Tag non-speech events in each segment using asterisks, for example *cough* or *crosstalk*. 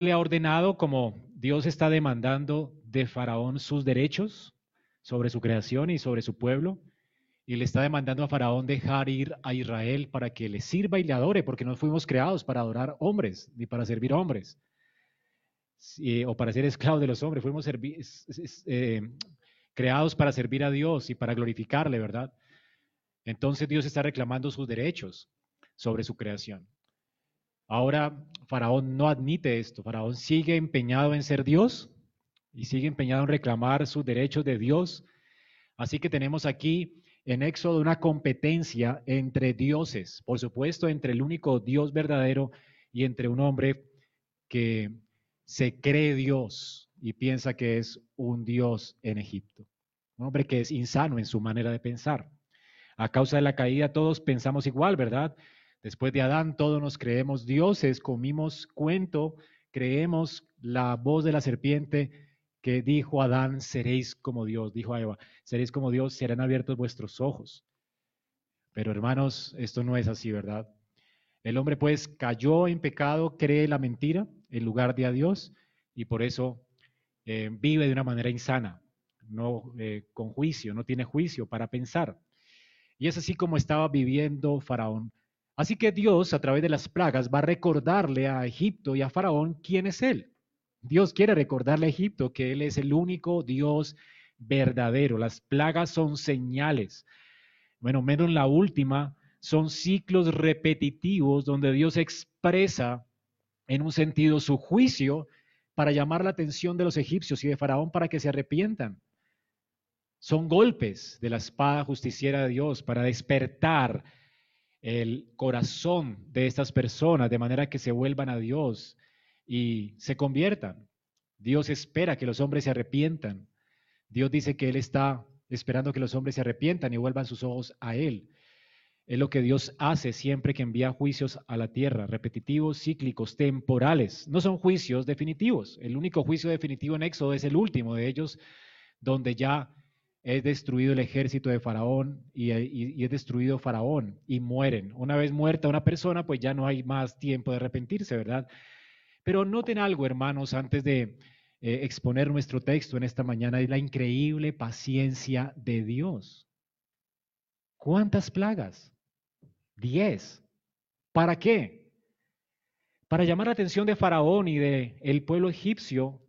le ha ordenado, como Dios está demandando de Faraón sus derechos sobre su creación y sobre su pueblo, y le está demandando a Faraón dejar ir a Israel para que le sirva y le adore, porque no fuimos creados para adorar hombres, ni para servir hombres, o para ser esclavos de los hombres, fuimos eh, creados para servir a Dios y para glorificarle, ¿verdad? Entonces Dios está reclamando sus derechos sobre su creación. Ahora Faraón no admite esto. Faraón sigue empeñado en ser Dios y sigue empeñado en reclamar sus derechos de Dios. Así que tenemos aquí en Éxodo una competencia entre dioses, por supuesto entre el único Dios verdadero y entre un hombre que se cree Dios y piensa que es un Dios en Egipto. Un hombre que es insano en su manera de pensar. A causa de la caída todos pensamos igual, ¿verdad? Después de Adán, todos nos creemos dioses, comimos cuento, creemos la voz de la serpiente que dijo Adán, seréis como Dios, dijo a Eva, seréis como Dios, serán abiertos vuestros ojos. Pero hermanos, esto no es así, ¿verdad? El hombre pues cayó en pecado, cree la mentira en lugar de a Dios y por eso eh, vive de una manera insana, no eh, con juicio, no tiene juicio para pensar. Y es así como estaba viviendo Faraón Así que Dios, a través de las plagas, va a recordarle a Egipto y a Faraón quién es Él. Dios quiere recordarle a Egipto que Él es el único Dios verdadero. Las plagas son señales. Bueno, menos la última, son ciclos repetitivos donde Dios expresa en un sentido su juicio para llamar la atención de los egipcios y de Faraón para que se arrepientan. Son golpes de la espada justiciera de Dios para despertar el corazón de estas personas de manera que se vuelvan a Dios y se conviertan. Dios espera que los hombres se arrepientan. Dios dice que Él está esperando que los hombres se arrepientan y vuelvan sus ojos a Él. Es lo que Dios hace siempre que envía juicios a la tierra, repetitivos, cíclicos, temporales. No son juicios definitivos. El único juicio definitivo en Éxodo es el último de ellos, donde ya es destruido el ejército de Faraón y, es destruido Faraón y mueren. Una vez muerta una persona, pues ya no hay más tiempo de arrepentirse, ¿verdad? Pero noten algo, hermanos, antes de eh, exponer nuestro texto en esta mañana, es la increíble paciencia de Dios. ¿Cuántas plagas? Diez. ¿Para qué? Para llamar la atención de Faraón y del el pueblo egipcio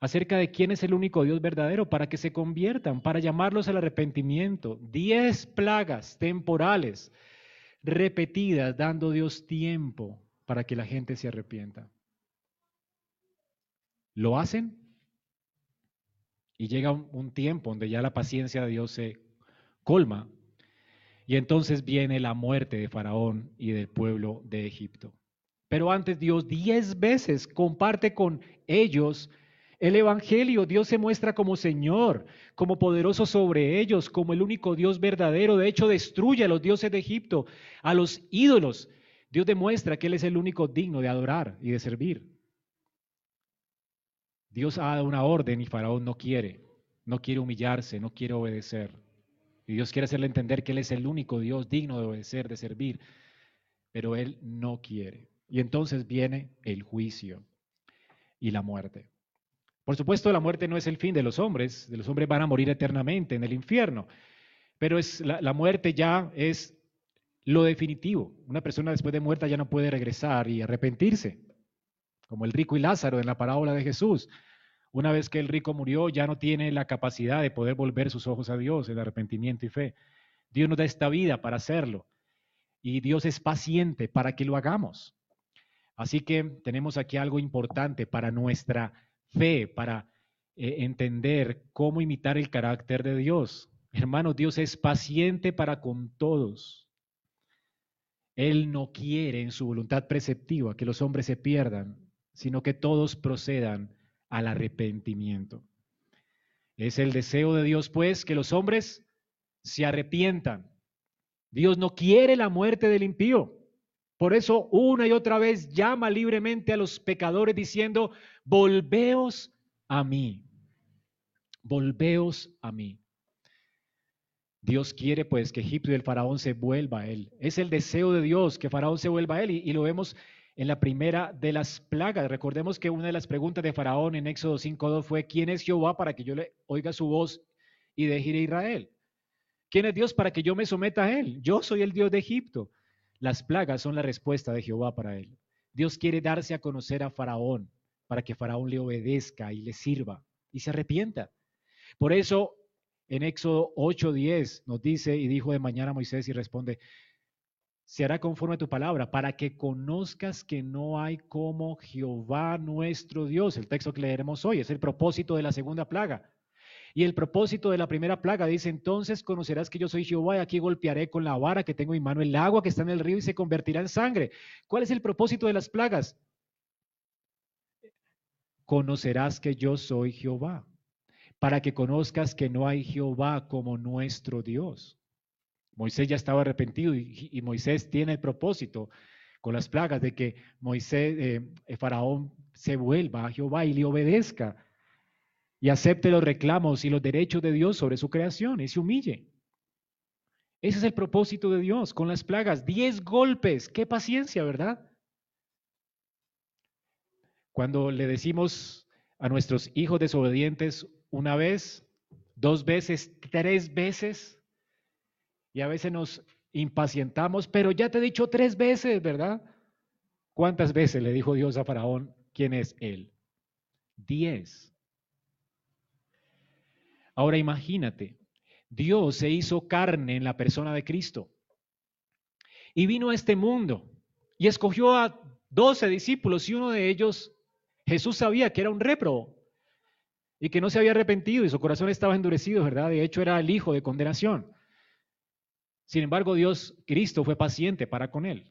acerca de quién es el único Dios verdadero para que se conviertan, para llamarlos al arrepentimiento. Diez plagas temporales repetidas, dando Dios tiempo para que la gente se arrepienta. ¿Lo hacen? Y llega un, tiempo donde ya la paciencia de Dios se colma. Y entonces viene la muerte de Faraón y del pueblo de Egipto. Pero antes Dios diez veces comparte con ellos el Evangelio, Dios se muestra como Señor, como poderoso sobre ellos, como el único Dios verdadero. De hecho, destruye a los dioses de Egipto, a los ídolos. Dios demuestra que Él es el único digno de adorar y de servir. Dios ha dado una orden y Faraón no quiere, no quiere humillarse, no quiere obedecer. Y Dios quiere hacerle entender que Él es el único Dios digno de obedecer, de servir, pero Él no quiere. Y entonces viene el juicio y la muerte. Por supuesto, la muerte no es el fin de los hombres, de los hombres van a morir eternamente en el infierno, pero es, la, la muerte ya es lo definitivo. Una persona después de muerta ya no puede regresar y arrepentirse, como el rico y Lázaro en la parábola de Jesús. Una vez que el rico murió, ya no tiene la capacidad de poder volver sus ojos a Dios en arrepentimiento y fe. Dios nos da esta vida para hacerlo y Dios es paciente para que lo hagamos. Así que tenemos aquí algo importante para nuestra fe, para eh, entender cómo imitar el carácter de Dios. Hermano, Dios es paciente para con todos. Él no quiere en su voluntad preceptiva que los hombres se pierdan, sino que todos procedan al arrepentimiento. Es el deseo de Dios, pues, que los hombres se arrepientan. Dios no quiere la muerte del impío. Por eso una y otra vez llama libremente a los pecadores diciendo, volveos a mí, volveos a mí. Dios quiere pues que Egipto y el faraón se vuelva a él. Es el deseo de Dios que faraón se vuelva a él y, lo vemos en la primera de las plagas. Recordemos que una de las preguntas de Faraón en Éxodo 5.2 fue, ¿quién es Jehová para que yo le oiga su voz y deje ir a Israel? ¿Quién es Dios para que yo me someta a él? Yo soy el Dios de Egipto. Las plagas son la respuesta de Jehová para él. Dios quiere darse a conocer a Faraón para que Faraón le obedezca y le sirva y se arrepienta. Por eso en Éxodo 8:10 nos dice, y dijo de mañana Moisés y responde, se hará conforme a tu palabra, para que conozcas que no hay como Jehová nuestro Dios. El texto que leeremos hoy es el propósito de la segunda plaga. Y el propósito de la primera plaga dice, entonces conocerás que yo soy Jehová y aquí golpearé con la vara que tengo en mi mano el agua que está en el río y se convertirá en sangre. ¿Cuál es el propósito de las plagas? Conocerás que yo soy Jehová, para que conozcas que no hay Jehová como nuestro Dios. Moisés ya estaba arrepentido y, Moisés tiene el propósito con las plagas de que Moisés, eh, Faraón, se vuelva a Jehová y le obedezca y acepte los reclamos y los derechos de Dios sobre su creación y se humille. Ese es el propósito de Dios con las plagas. Diez golpes, qué paciencia, ¿verdad? Cuando le decimos a nuestros hijos desobedientes una vez, dos veces, tres veces, y a veces nos impacientamos, pero ya te he dicho tres veces, ¿verdad? ¿Cuántas veces le dijo Dios a Faraón quién es él? Diez. Ahora imagínate, Dios se hizo carne en la persona de Cristo y vino a este mundo y escogió a doce discípulos y uno de ellos, Jesús sabía que era un repro y que no se había arrepentido y su corazón estaba endurecido, ¿verdad? De hecho era el hijo de condenación. Sin embargo, Dios, Cristo, fue paciente para con él.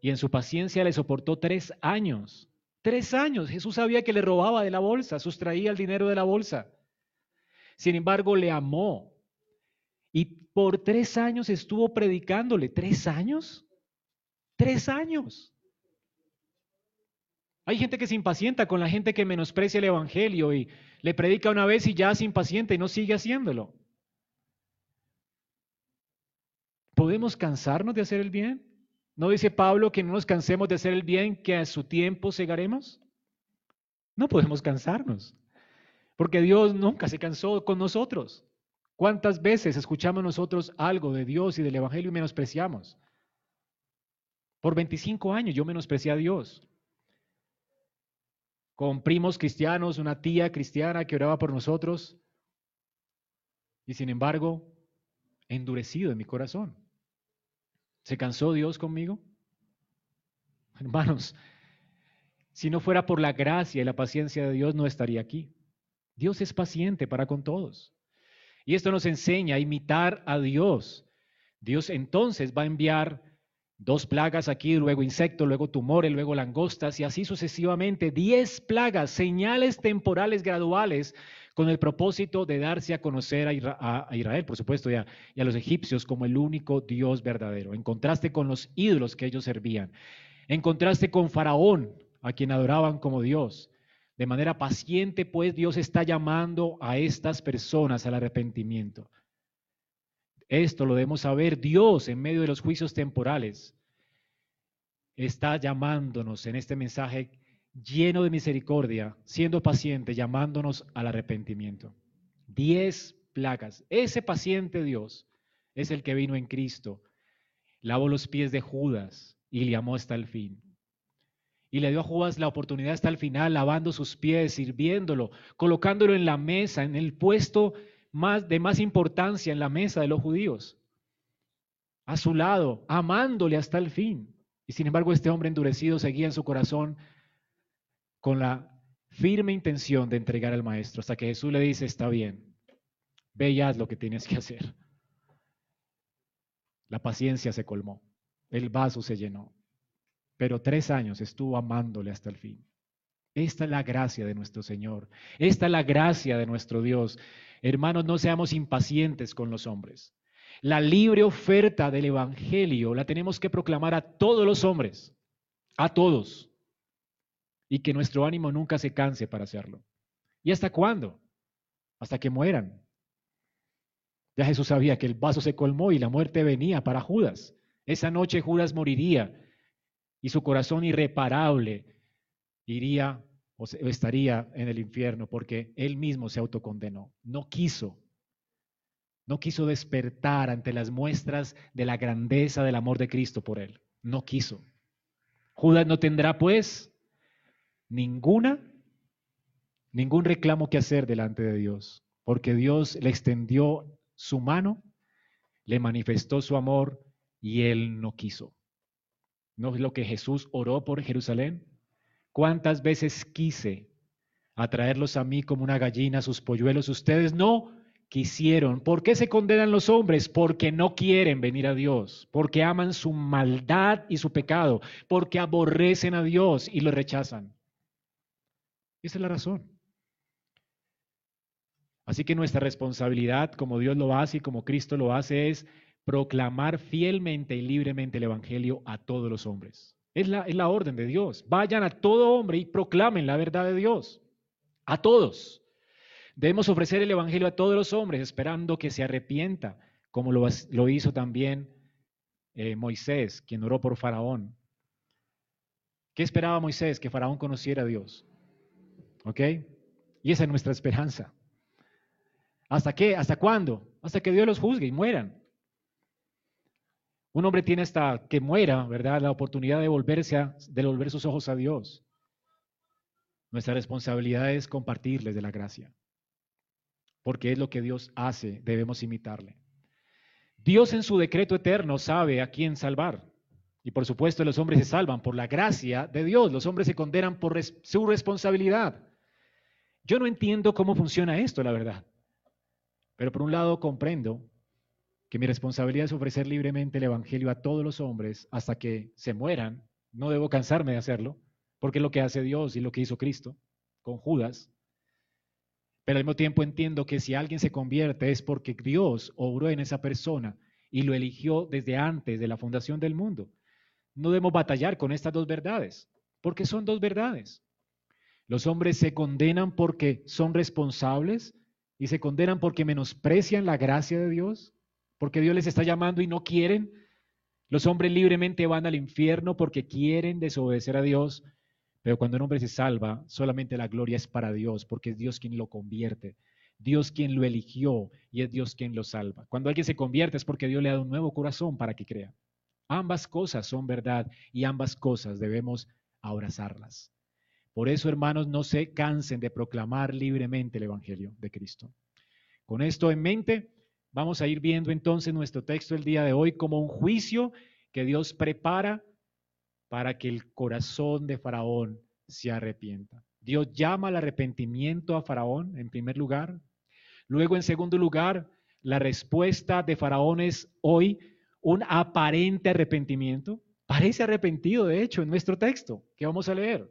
Y en su paciencia le soportó tres años. Tres años. Jesús sabía que le robaba de la bolsa, sustraía el dinero de la bolsa. Sin embargo, le amó. Y por tres años estuvo predicándole. ¿Tres años? Tres años. Hay gente que se impacienta con la gente que menosprecia el Evangelio y le predica una vez y ya se impacienta y no sigue haciéndolo. ¿Podemos cansarnos de hacer el bien? ¿No dice Pablo que no nos cansemos de hacer el bien, que a su tiempo segaremos? No podemos cansarnos. Porque Dios nunca se cansó con nosotros. ¿Cuántas veces escuchamos nosotros algo de Dios y del Evangelio y menospreciamos? Por 25 años yo menosprecié a Dios. Con primos cristianos, una tía cristiana que oraba por nosotros. Y sin embargo, endurecido en mi corazón. ¿Se cansó Dios conmigo? Hermanos, si no fuera por la gracia y la paciencia de Dios, no estaría aquí. Dios es paciente para con todos. Y esto nos enseña a imitar a Dios. Dios entonces va a enviar dos plagas aquí, luego insectos, luego tumores, luego langostas y así sucesivamente. Diez plagas, señales temporales graduales con el propósito de darse a conocer a Israel, por supuesto, y a, a los egipcios como el único Dios verdadero, en contraste con los ídolos que ellos servían, en contraste con Faraón, a quien adoraban como Dios, de manera paciente, pues Dios está llamando a estas personas al arrepentimiento. Esto lo debemos saber. Dios, en medio de los juicios temporales, está llamándonos en este mensaje lleno de misericordia, siendo paciente, llamándonos al arrepentimiento. Diez plagas. Ese paciente Dios es el que vino en Cristo, lavó los pies de Judas y le amó hasta el fin y le dio a Judas la oportunidad hasta el final, lavando sus pies, sirviéndolo, colocándolo en la mesa, en el puesto más, de más importancia en la mesa de los judíos, a su lado, amándole hasta el fin. Y sin embargo este hombre endurecido seguía en su corazón con la firme intención de entregar al maestro, hasta que Jesús le dice, está bien, ve y haz lo que tienes que hacer. La paciencia se colmó, el vaso se llenó pero tres años estuvo amándole hasta el fin. Esta es la gracia de nuestro Señor. Esta es la gracia de nuestro Dios. Hermanos, no seamos impacientes con los hombres. La libre oferta del Evangelio la tenemos que proclamar a todos los hombres, a todos, y que nuestro ánimo nunca se canse para hacerlo. ¿Y hasta cuándo? Hasta que mueran. Ya Jesús sabía que el vaso se colmó y la muerte venía para Judas. Esa noche Judas moriría y su corazón irreparable iría o estaría en el infierno porque él mismo se autocondenó. No quiso, no quiso despertar ante las muestras de la grandeza del amor de Cristo por él. No quiso. Judas no tendrá pues ninguna, ningún reclamo que hacer delante de Dios, porque Dios le extendió su mano, le manifestó su amor y él no quiso. ¿No es lo que Jesús oró por Jerusalén? ¿Cuántas veces quise atraerlos a mí como una gallina sus polluelos? Ustedes no quisieron. ¿Por qué se condenan los hombres? Porque no quieren venir a Dios, porque aman su maldad y su pecado, porque aborrecen a Dios y lo rechazan. Esa es la razón. Así que nuestra responsabilidad, como Dios lo hace y como Cristo lo hace, es proclamar fielmente y libremente el Evangelio a todos los hombres. Es la, es la orden de Dios. Vayan a todo hombre y proclamen la verdad de Dios. A todos. Debemos ofrecer el Evangelio a todos los hombres esperando que se arrepienta, como lo, hizo también eh, Moisés, quien oró por Faraón. ¿Qué esperaba Moisés? Que Faraón conociera a Dios. ¿Ok? Y esa es nuestra esperanza. ¿Hasta qué? ¿Hasta cuándo? Hasta que Dios los juzgue y mueran. Un hombre tiene hasta que muera, ¿verdad? La oportunidad de volverse a, de volver sus ojos a Dios. Nuestra responsabilidad es compartirles de la gracia. Porque es lo que Dios hace, debemos imitarle. Dios en su decreto eterno sabe a quién salvar. Y por supuesto los hombres se salvan por la gracia de Dios. Los hombres se condenan por su responsabilidad. Yo no entiendo cómo funciona esto, la verdad. Pero por un lado comprendo que mi responsabilidad es ofrecer libremente el Evangelio a todos los hombres hasta que se mueran. No debo cansarme de hacerlo, porque es lo que hace Dios y lo que hizo Cristo con Judas. Pero al mismo tiempo entiendo que si alguien se convierte es porque Dios obró en esa persona y lo eligió desde antes de la fundación del mundo. No debemos batallar con estas dos verdades, porque son dos verdades. Los hombres se condenan porque son responsables y se condenan porque menosprecian la gracia de Dios, porque Dios les está llamando y no quieren. Los hombres libremente van al infierno porque quieren desobedecer a Dios, pero cuando un hombre se salva, solamente la gloria es para Dios, porque es Dios quien lo convierte, Dios quien lo eligió y es Dios quien lo salva. Cuando alguien se convierte es porque Dios le dado un nuevo corazón para que crea. Ambas cosas son verdad y ambas cosas debemos abrazarlas. Por eso, hermanos, no se cansen de proclamar libremente el Evangelio de Cristo. Con esto en mente, vamos a ir viendo entonces nuestro texto el día de hoy como un juicio que Dios prepara para que el corazón de Faraón se arrepienta. Dios llama al arrepentimiento a Faraón en primer lugar. Luego, en segundo lugar, la respuesta de Faraón es hoy un aparente arrepentimiento. Parece arrepentido, de hecho, en nuestro texto que vamos a leer.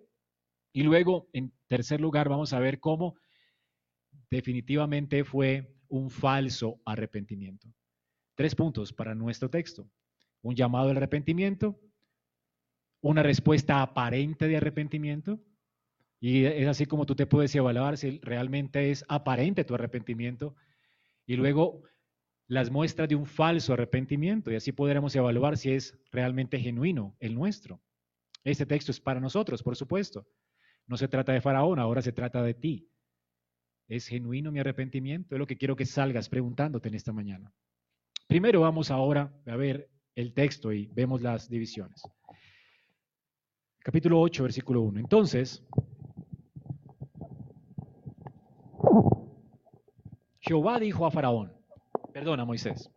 Y luego, en tercer lugar, vamos a ver cómo definitivamente fue un falso arrepentimiento. Tres puntos para nuestro texto. Un llamado al arrepentimiento, una respuesta aparente de arrepentimiento, y es así como tú te puedes evaluar si realmente es aparente tu arrepentimiento, y luego las muestras de un falso arrepentimiento, y así podremos evaluar si es realmente genuino el nuestro. Este texto es para nosotros, por supuesto. No se trata de Faraón, ahora se trata de ti. ¿Es genuino mi arrepentimiento? Es lo que quiero que salgas preguntándote en esta mañana. Primero vamos ahora a ver el texto y vemos las divisiones. Capítulo 8, versículo 1. Entonces, Jehová dijo a Faraón, perdona Moisés,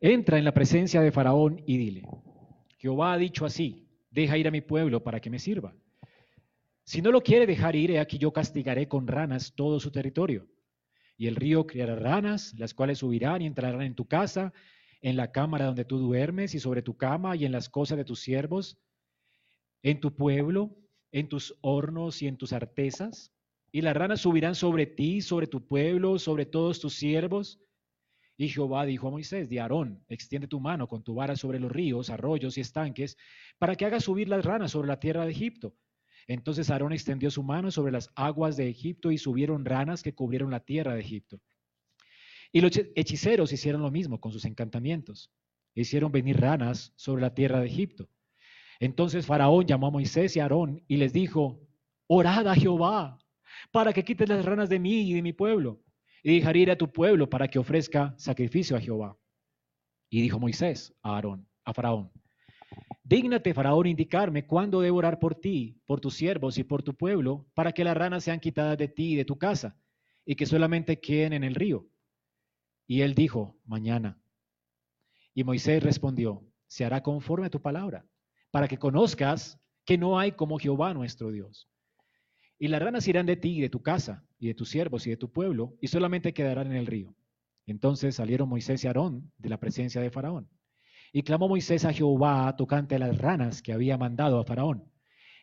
entra en la presencia de Faraón y dile, Jehová ha dicho así, deja ir a mi pueblo para que me sirva. Si no lo quiere dejar ir, he aquí yo castigaré con ranas todo su territorio. Y el río criará ranas, las cuales subirán y entrarán en tu casa, en la cámara donde tú duermes, y sobre tu cama, y en las cosas de tus siervos, en tu pueblo, en tus hornos y en tus artesas. Y las ranas subirán sobre ti, sobre tu pueblo, sobre todos tus siervos. Y Jehová dijo a Moisés, de Aarón, extiende tu mano con tu vara sobre los ríos, arroyos y estanques, para que hagas subir las ranas sobre la tierra de Egipto entonces Aarón extendió su mano sobre las aguas de Egipto y subieron ranas que cubrieron la tierra de Egipto. Y los hechiceros hicieron lo mismo con sus encantamientos. Hicieron venir ranas sobre la tierra de Egipto. Entonces Faraón llamó a Moisés y a Aarón y les dijo, orad a Jehová para que quites las ranas de mí y de mi pueblo y dejaré ir a tu pueblo para que ofrezca sacrificio a Jehová. Y dijo Moisés a Aarón, a Faraón, dígnate Faraón indicarme cuándo debo orar por ti, por tus siervos y por tu pueblo, para que las ranas sean quitadas de ti y de tu casa y que solamente queden en el río. Y él dijo, mañana. Y Moisés respondió, se hará conforme a tu palabra para que conozcas que no hay como Jehová nuestro Dios. Y las ranas irán de ti y de tu casa, y de tus siervos y de tu pueblo, y solamente quedarán en el río. Entonces salieron Moisés y Aarón de la presencia de Faraón. Y clamó Moisés a Jehová tocante a las ranas que había mandado a Faraón.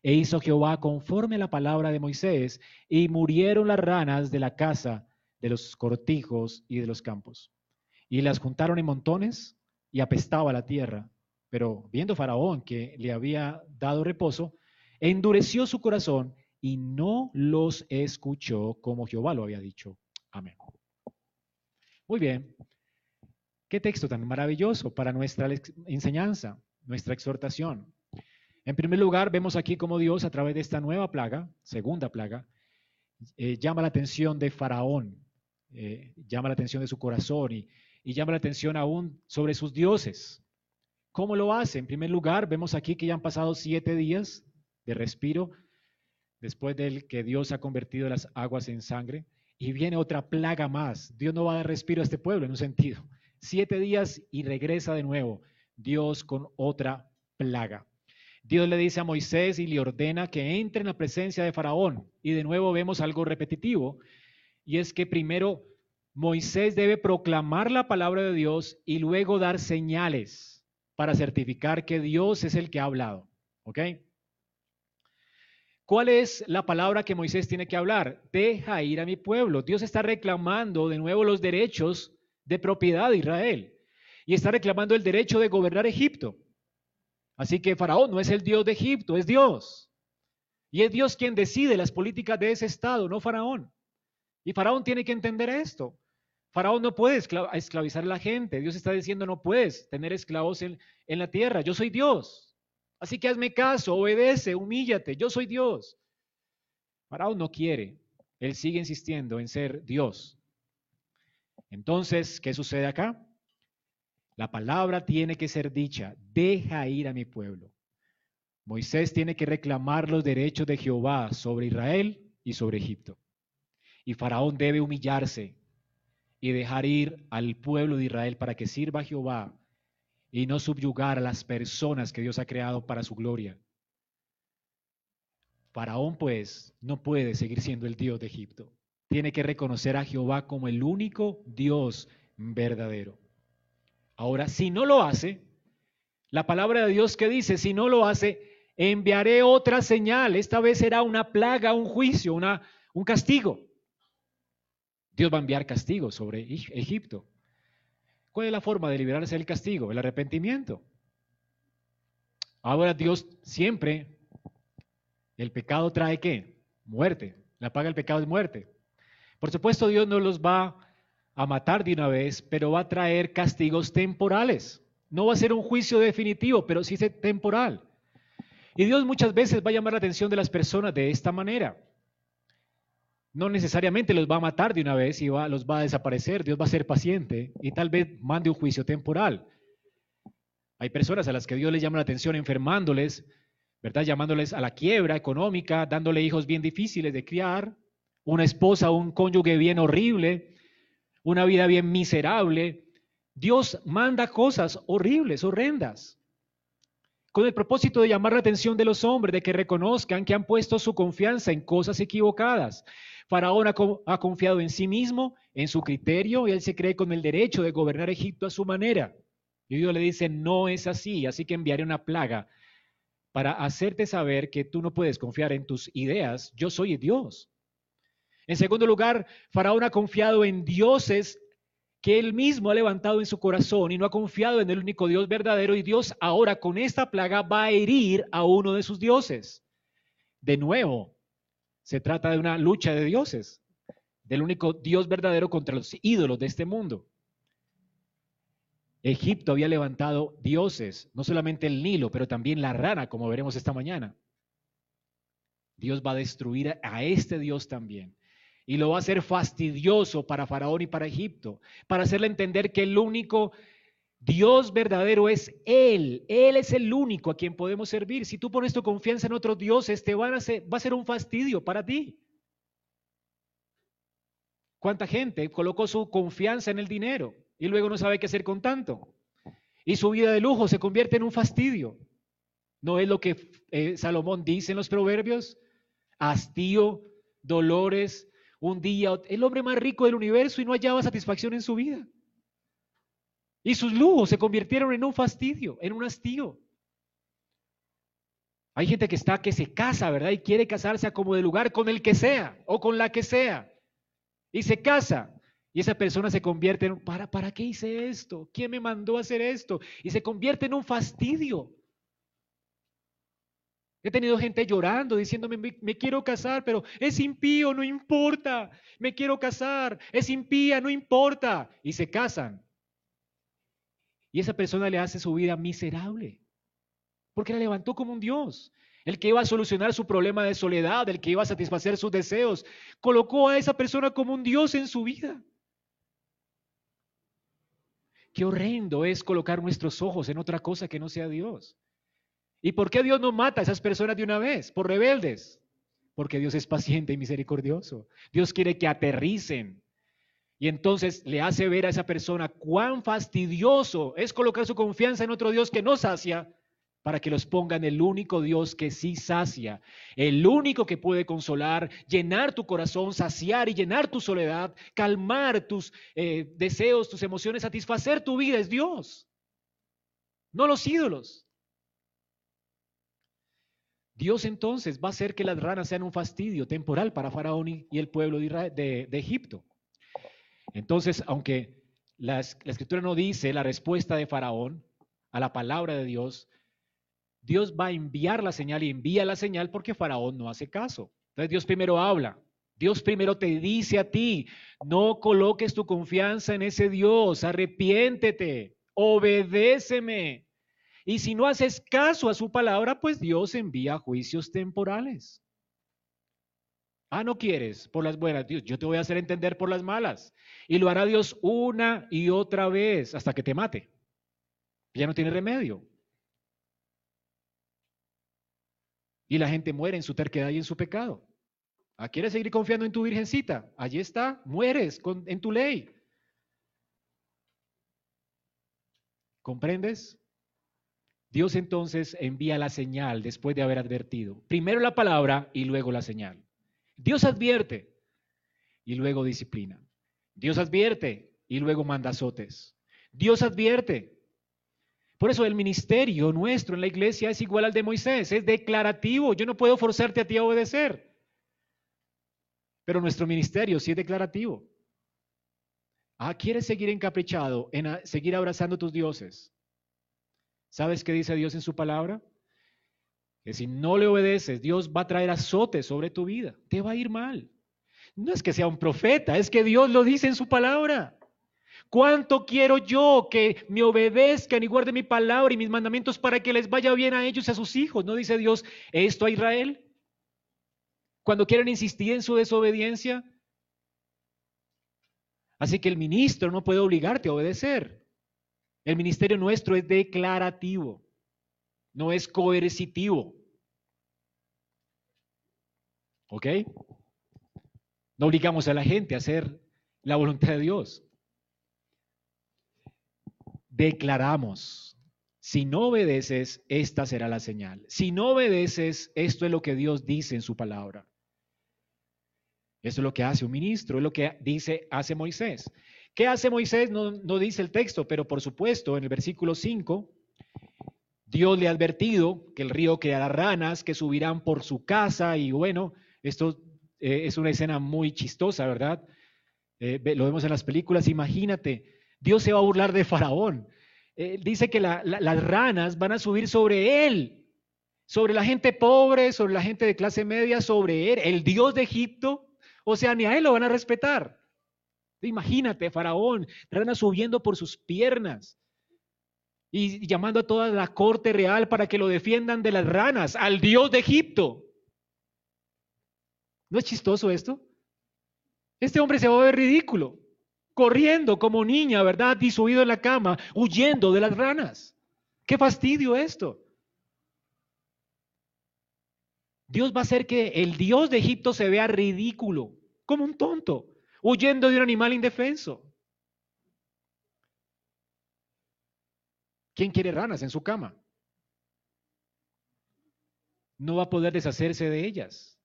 E hizo Jehová conforme a la palabra de Moisés, y murieron las ranas de la casa, de los cortijos y de los campos. Y las juntaron en montones, y apestaba la tierra, pero viendo Faraón que le había dado reposo, endureció su corazón y no los escuchó como Jehová lo había dicho. Amén. Muy bien. Qué texto tan maravilloso para nuestra enseñanza, nuestra exhortación. En primer lugar, vemos aquí cómo Dios a través de esta nueva plaga, segunda plaga, eh, llama la atención de Faraón, eh, llama la atención de su corazón y, y llama la atención aún sobre sus dioses. ¿Cómo lo hace? En primer lugar, vemos aquí que ya han pasado siete días de respiro después del que Dios ha convertido las aguas en sangre y viene otra plaga más. Dios no va a dar respiro a este pueblo en un sentido. Siete días y regresa de nuevo Dios con otra plaga. Dios le dice a Moisés y le ordena que entre en la presencia de Faraón. Y de nuevo vemos algo repetitivo, y es que primero Moisés debe proclamar la palabra de Dios y luego dar señales para certificar que Dios es el que ha hablado. ¿Ok? ¿Cuál es la palabra que Moisés tiene que hablar? Deja ir a mi pueblo. Dios está reclamando de nuevo los derechos de propiedad de Israel y está reclamando el derecho de gobernar Egipto. Así que Faraón no es el Dios de Egipto, es Dios. Y es Dios quien decide las políticas de ese estado, no Faraón. Y Faraón tiene que entender esto. Faraón no puede esclavizar a la gente. Dios está diciendo, no puedes tener esclavos en, en la tierra. Yo soy Dios. Así que hazme caso, obedece, humíllate. Yo soy Dios. Faraón no quiere. Él sigue insistiendo en ser Dios. Entonces, ¿qué sucede acá? La palabra tiene que ser dicha. Deja ir a mi pueblo. Moisés tiene que reclamar los derechos de Jehová sobre Israel y sobre Egipto. Y Faraón debe humillarse y dejar ir al pueblo de Israel para que sirva a Jehová y no subyugar a las personas que Dios ha creado para su gloria. Faraón pues no puede seguir siendo el Dios de Egipto. Tiene que reconocer a Jehová como el único Dios verdadero. Ahora, si no lo hace, la palabra de Dios que dice, si no lo hace, enviaré otra señal. Esta vez será una plaga, un juicio, una, un castigo. Dios va a enviar castigo sobre Egipto. ¿Cuál es la forma de liberarse del castigo? El arrepentimiento. Ahora Dios siempre, el pecado trae qué? Muerte. La paga del pecado es muerte. Por supuesto Dios no los va a matar de una vez, pero va a traer castigos temporales. No va a ser un juicio definitivo, pero sí temporal. Y Dios muchas veces va a llamar la atención de las personas de esta manera no necesariamente los va a matar de una vez y va, los va a desaparecer. Dios va a ser paciente y tal vez mande un juicio temporal. Hay personas a las que Dios les llama la atención enfermándoles, ¿verdad? Llamándoles a la quiebra económica, dándole hijos bien difíciles de criar, una esposa, un cónyuge bien horrible, una vida bien miserable. Dios manda cosas horribles, horrendas, con el propósito de llamar la atención de los hombres, de que reconozcan que han puesto su confianza en cosas equivocadas, Faraón ha, confiado en sí mismo, en su criterio, y él se cree con el derecho de gobernar Egipto a su manera. Y Dios le dice, no es así, así que enviaré una plaga para hacerte saber que tú no puedes confiar en tus ideas, yo soy Dios. En segundo lugar, Faraón ha confiado en dioses que él mismo ha levantado en su corazón y no ha confiado en el único Dios verdadero y Dios ahora con esta plaga va a herir a uno de sus dioses. De nuevo, se trata de una lucha de dioses, del único Dios verdadero contra los ídolos de este mundo. Egipto había levantado dioses, no solamente el Nilo, pero también la rana, como veremos esta mañana. Dios va a destruir a este Dios también. Y lo va a hacer fastidioso para Faraón y para Egipto, para hacerle entender que el único Dios verdadero es Él. Él es el único a quien podemos servir. Si tú pones tu confianza en otros dioses, te van a va a ser un fastidio para ti. ¿Cuánta gente colocó su confianza en el dinero y luego no sabe qué hacer con tanto? Y su vida de lujo se convierte en un fastidio. ¿No es lo que eh, Salomón dice en los proverbios? Hastío, dolores, un día, el hombre más rico del universo y no hallaba satisfacción en su vida. Y sus lujos se convirtieron en un fastidio, en un hastío. Hay gente que está que se casa, ¿verdad? Y quiere casarse a como de lugar con el que sea o con la que sea y se casa. Y esa persona se convierte en, ¿para, ¿para qué hice esto? ¿Quién me mandó a hacer esto? Y se convierte en un fastidio. He tenido gente llorando, diciéndome, me, quiero casar, pero es impío, no importa. Me quiero casar, es impía, no importa. Y se casan. Y esa persona le hace su vida miserable, porque la levantó como un Dios el que iba a solucionar su problema de soledad, el que iba a satisfacer sus deseos, colocó a esa persona como un Dios en su vida. Qué horrendo es colocar nuestros ojos en otra cosa que no sea Dios. ¿Y por qué Dios no mata a esas personas de una vez? Por rebeldes. Porque Dios es paciente y misericordioso. Dios quiere que aterricen. Y entonces le hace ver a esa persona cuán fastidioso es colocar su confianza en otro Dios que no sacia para que los pongan el único Dios que sí sacia, el único que puede consolar, llenar tu corazón, saciar y llenar tu soledad, calmar tus eh, deseos, tus emociones, satisfacer tu vida, es Dios, no los ídolos. Dios entonces va a hacer que las ranas sean un fastidio temporal para Faraón y el pueblo de, Egipto. Entonces, aunque la escritura no dice la respuesta de Faraón a la palabra de Dios, Dios va a enviar la señal y envía la señal porque Faraón no hace caso. Entonces Dios primero habla. Dios primero te dice a ti, no coloques tu confianza en ese Dios, arrepiéntete, obedéceme. Y si no haces caso a su palabra, pues Dios envía juicios temporales. Ah, no quieres por las buenas, Dios, yo te voy a hacer entender por las malas. Y lo hará Dios una y otra vez hasta que te mate. Ya no tiene remedio. Y la gente muere en su terquedad y en su pecado. ¿Ah, ¿Quieres seguir confiando en tu virgencita? Allí está, mueres en tu ley. ¿Comprendes? Dios entonces envía la señal después de haber advertido. Primero la palabra y luego la señal. Dios advierte y luego disciplina. Dios advierte y luego manda azotes. Dios advierte por eso el ministerio nuestro en la iglesia es igual al de Moisés, es declarativo. Yo no puedo forzarte a ti a obedecer. Pero nuestro ministerio sí es declarativo. Ah, ¿quieres seguir encaprichado en seguir abrazando tus dioses? ¿Sabes qué dice Dios en su palabra? Que si no le obedeces, Dios va a traer azotes sobre tu vida. Te va a ir mal. No es que sea un profeta, es que Dios lo dice en su palabra. ¿Cuánto quiero yo que me obedezcan y guarden mi palabra y mis mandamientos para que les vaya bien a ellos y a sus hijos? ¿No dice Dios esto a Israel? Cuando quieren insistir en su desobediencia. Así que el ministro no puede obligarte a obedecer. El ministerio nuestro es declarativo, no es coercitivo. ¿Ok? No obligamos a la gente a hacer la voluntad de Dios declaramos, si no obedeces, esta será la señal. Si no obedeces, esto es lo que Dios dice en su palabra. Esto es lo que hace un ministro, es lo que dice, hace Moisés. ¿Qué hace Moisés? No, dice el texto, pero por supuesto, en el versículo 5, Dios le ha advertido que el río creará ranas que subirán por su casa y bueno, esto eh, es una escena muy chistosa, ¿verdad? Eh, lo vemos en las películas, imagínate Dios se va a burlar de Faraón. Eh, dice que las ranas van a subir sobre él, sobre la gente pobre, sobre la gente de clase media, sobre él, el Dios de Egipto. O sea, ni a él lo van a respetar. Imagínate, Faraón, ranas subiendo por sus piernas. y llamando a toda la corte real para que lo defiendan de las ranas, al dios de Egipto. ¿No es chistoso esto? Este hombre se va a ver ridículo, corriendo como niña, ¿verdad? Disuido en la cama, huyendo de las ranas. ¡Qué fastidio esto! Dios va a hacer que el Dios de Egipto se vea ridículo, como un tonto, huyendo de un animal indefenso. ¿Quién quiere ranas en su cama? No va a poder deshacerse de ellas.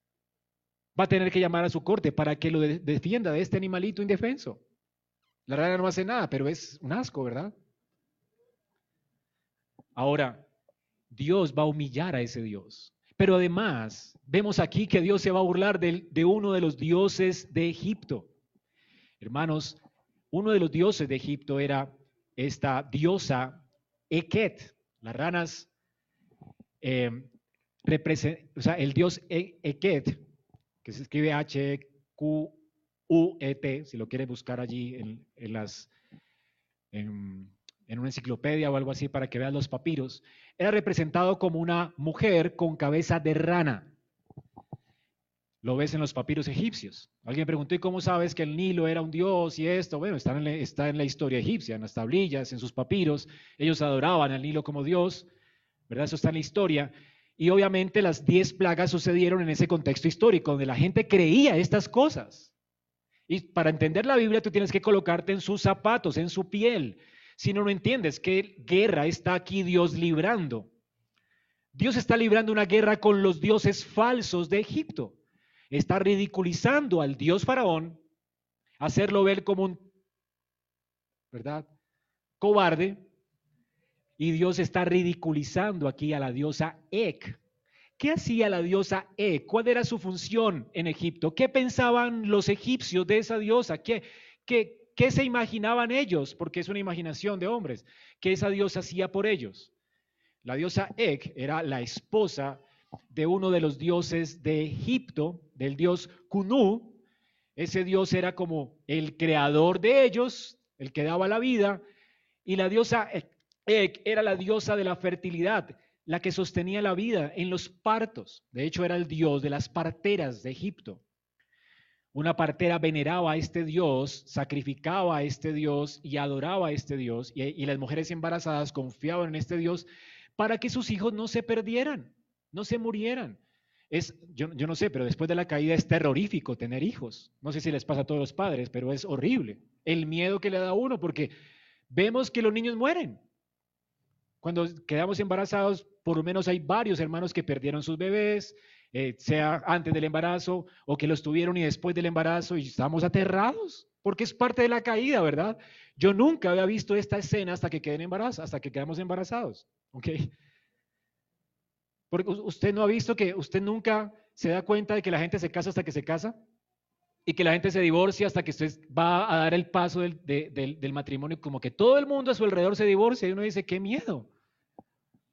Va a tener que llamar a su corte para que lo defienda de este animalito indefenso. La rana no hace nada, pero es un asco, ¿verdad? Ahora, Dios va a humillar a ese Dios. Pero además, vemos aquí que Dios se va a burlar de, de uno de los dioses de Egipto. Hermanos, uno de los dioses de Egipto era esta diosa Eket, las ranas, eh, o sea, el dios e, Eket, que se escribe H-Q-U-E-T, si lo quiere buscar allí en, las, en, una enciclopedia o algo así para que vean los papiros, era representado como una mujer con cabeza de rana. Lo ves en los papiros egipcios. Alguien preguntó, ¿y cómo sabes que el Nilo era un dios y esto? Bueno, está en, la, historia egipcia, en las tablillas, en sus papiros. Ellos adoraban al Nilo como dios, ¿verdad? Eso está en la historia. Y obviamente las diez plagas sucedieron en ese contexto histórico, donde la gente creía estas cosas. Y para entender la Biblia tú tienes que colocarte en sus zapatos, en su piel. Si no, no entiendes qué guerra está aquí Dios librando. Dios está librando una guerra con los dioses falsos de Egipto está ridiculizando al dios faraón, hacerlo ver como un, ¿verdad? Cobarde. Y Dios está ridiculizando aquí a la diosa Ek. ¿Qué hacía la diosa Ek? ¿Cuál era su función en Egipto? ¿Qué pensaban los egipcios de esa diosa? ¿Qué, qué, qué se imaginaban ellos? Porque es una imaginación de hombres. ¿Qué esa diosa hacía por ellos? La diosa Ek era la esposa de uno de los dioses de Egipto, del dios Kunú. Ese dios era como el creador de ellos, el que daba la vida, y la diosa Ek era la diosa de la fertilidad, la que sostenía la vida en los partos. De hecho, era el dios de las parteras de Egipto. Una partera veneraba a este dios, sacrificaba a este dios y adoraba a este dios, y, y las mujeres embarazadas confiaban en este dios para que sus hijos no se perdieran no se murieran. Es, yo, yo, no sé, pero después de la caída es terrorífico tener hijos. No sé si les pasa a todos los padres, pero es horrible. El miedo que le da a uno, porque vemos que los niños mueren. Cuando quedamos embarazados, por lo menos hay varios hermanos que perdieron sus bebés, eh, sea antes del embarazo o que los tuvieron y después del embarazo, y estamos aterrados, porque es parte de la caída, ¿verdad? Yo nunca había visto esta escena hasta que queden embarazados, hasta que quedamos embarazados, ¿ok? Porque usted no ha visto que usted nunca se da cuenta de que la gente se casa hasta que se casa y que la gente se divorcia hasta que usted va a dar el paso del, matrimonio, como que todo el mundo a su alrededor se divorcia y uno dice, qué miedo,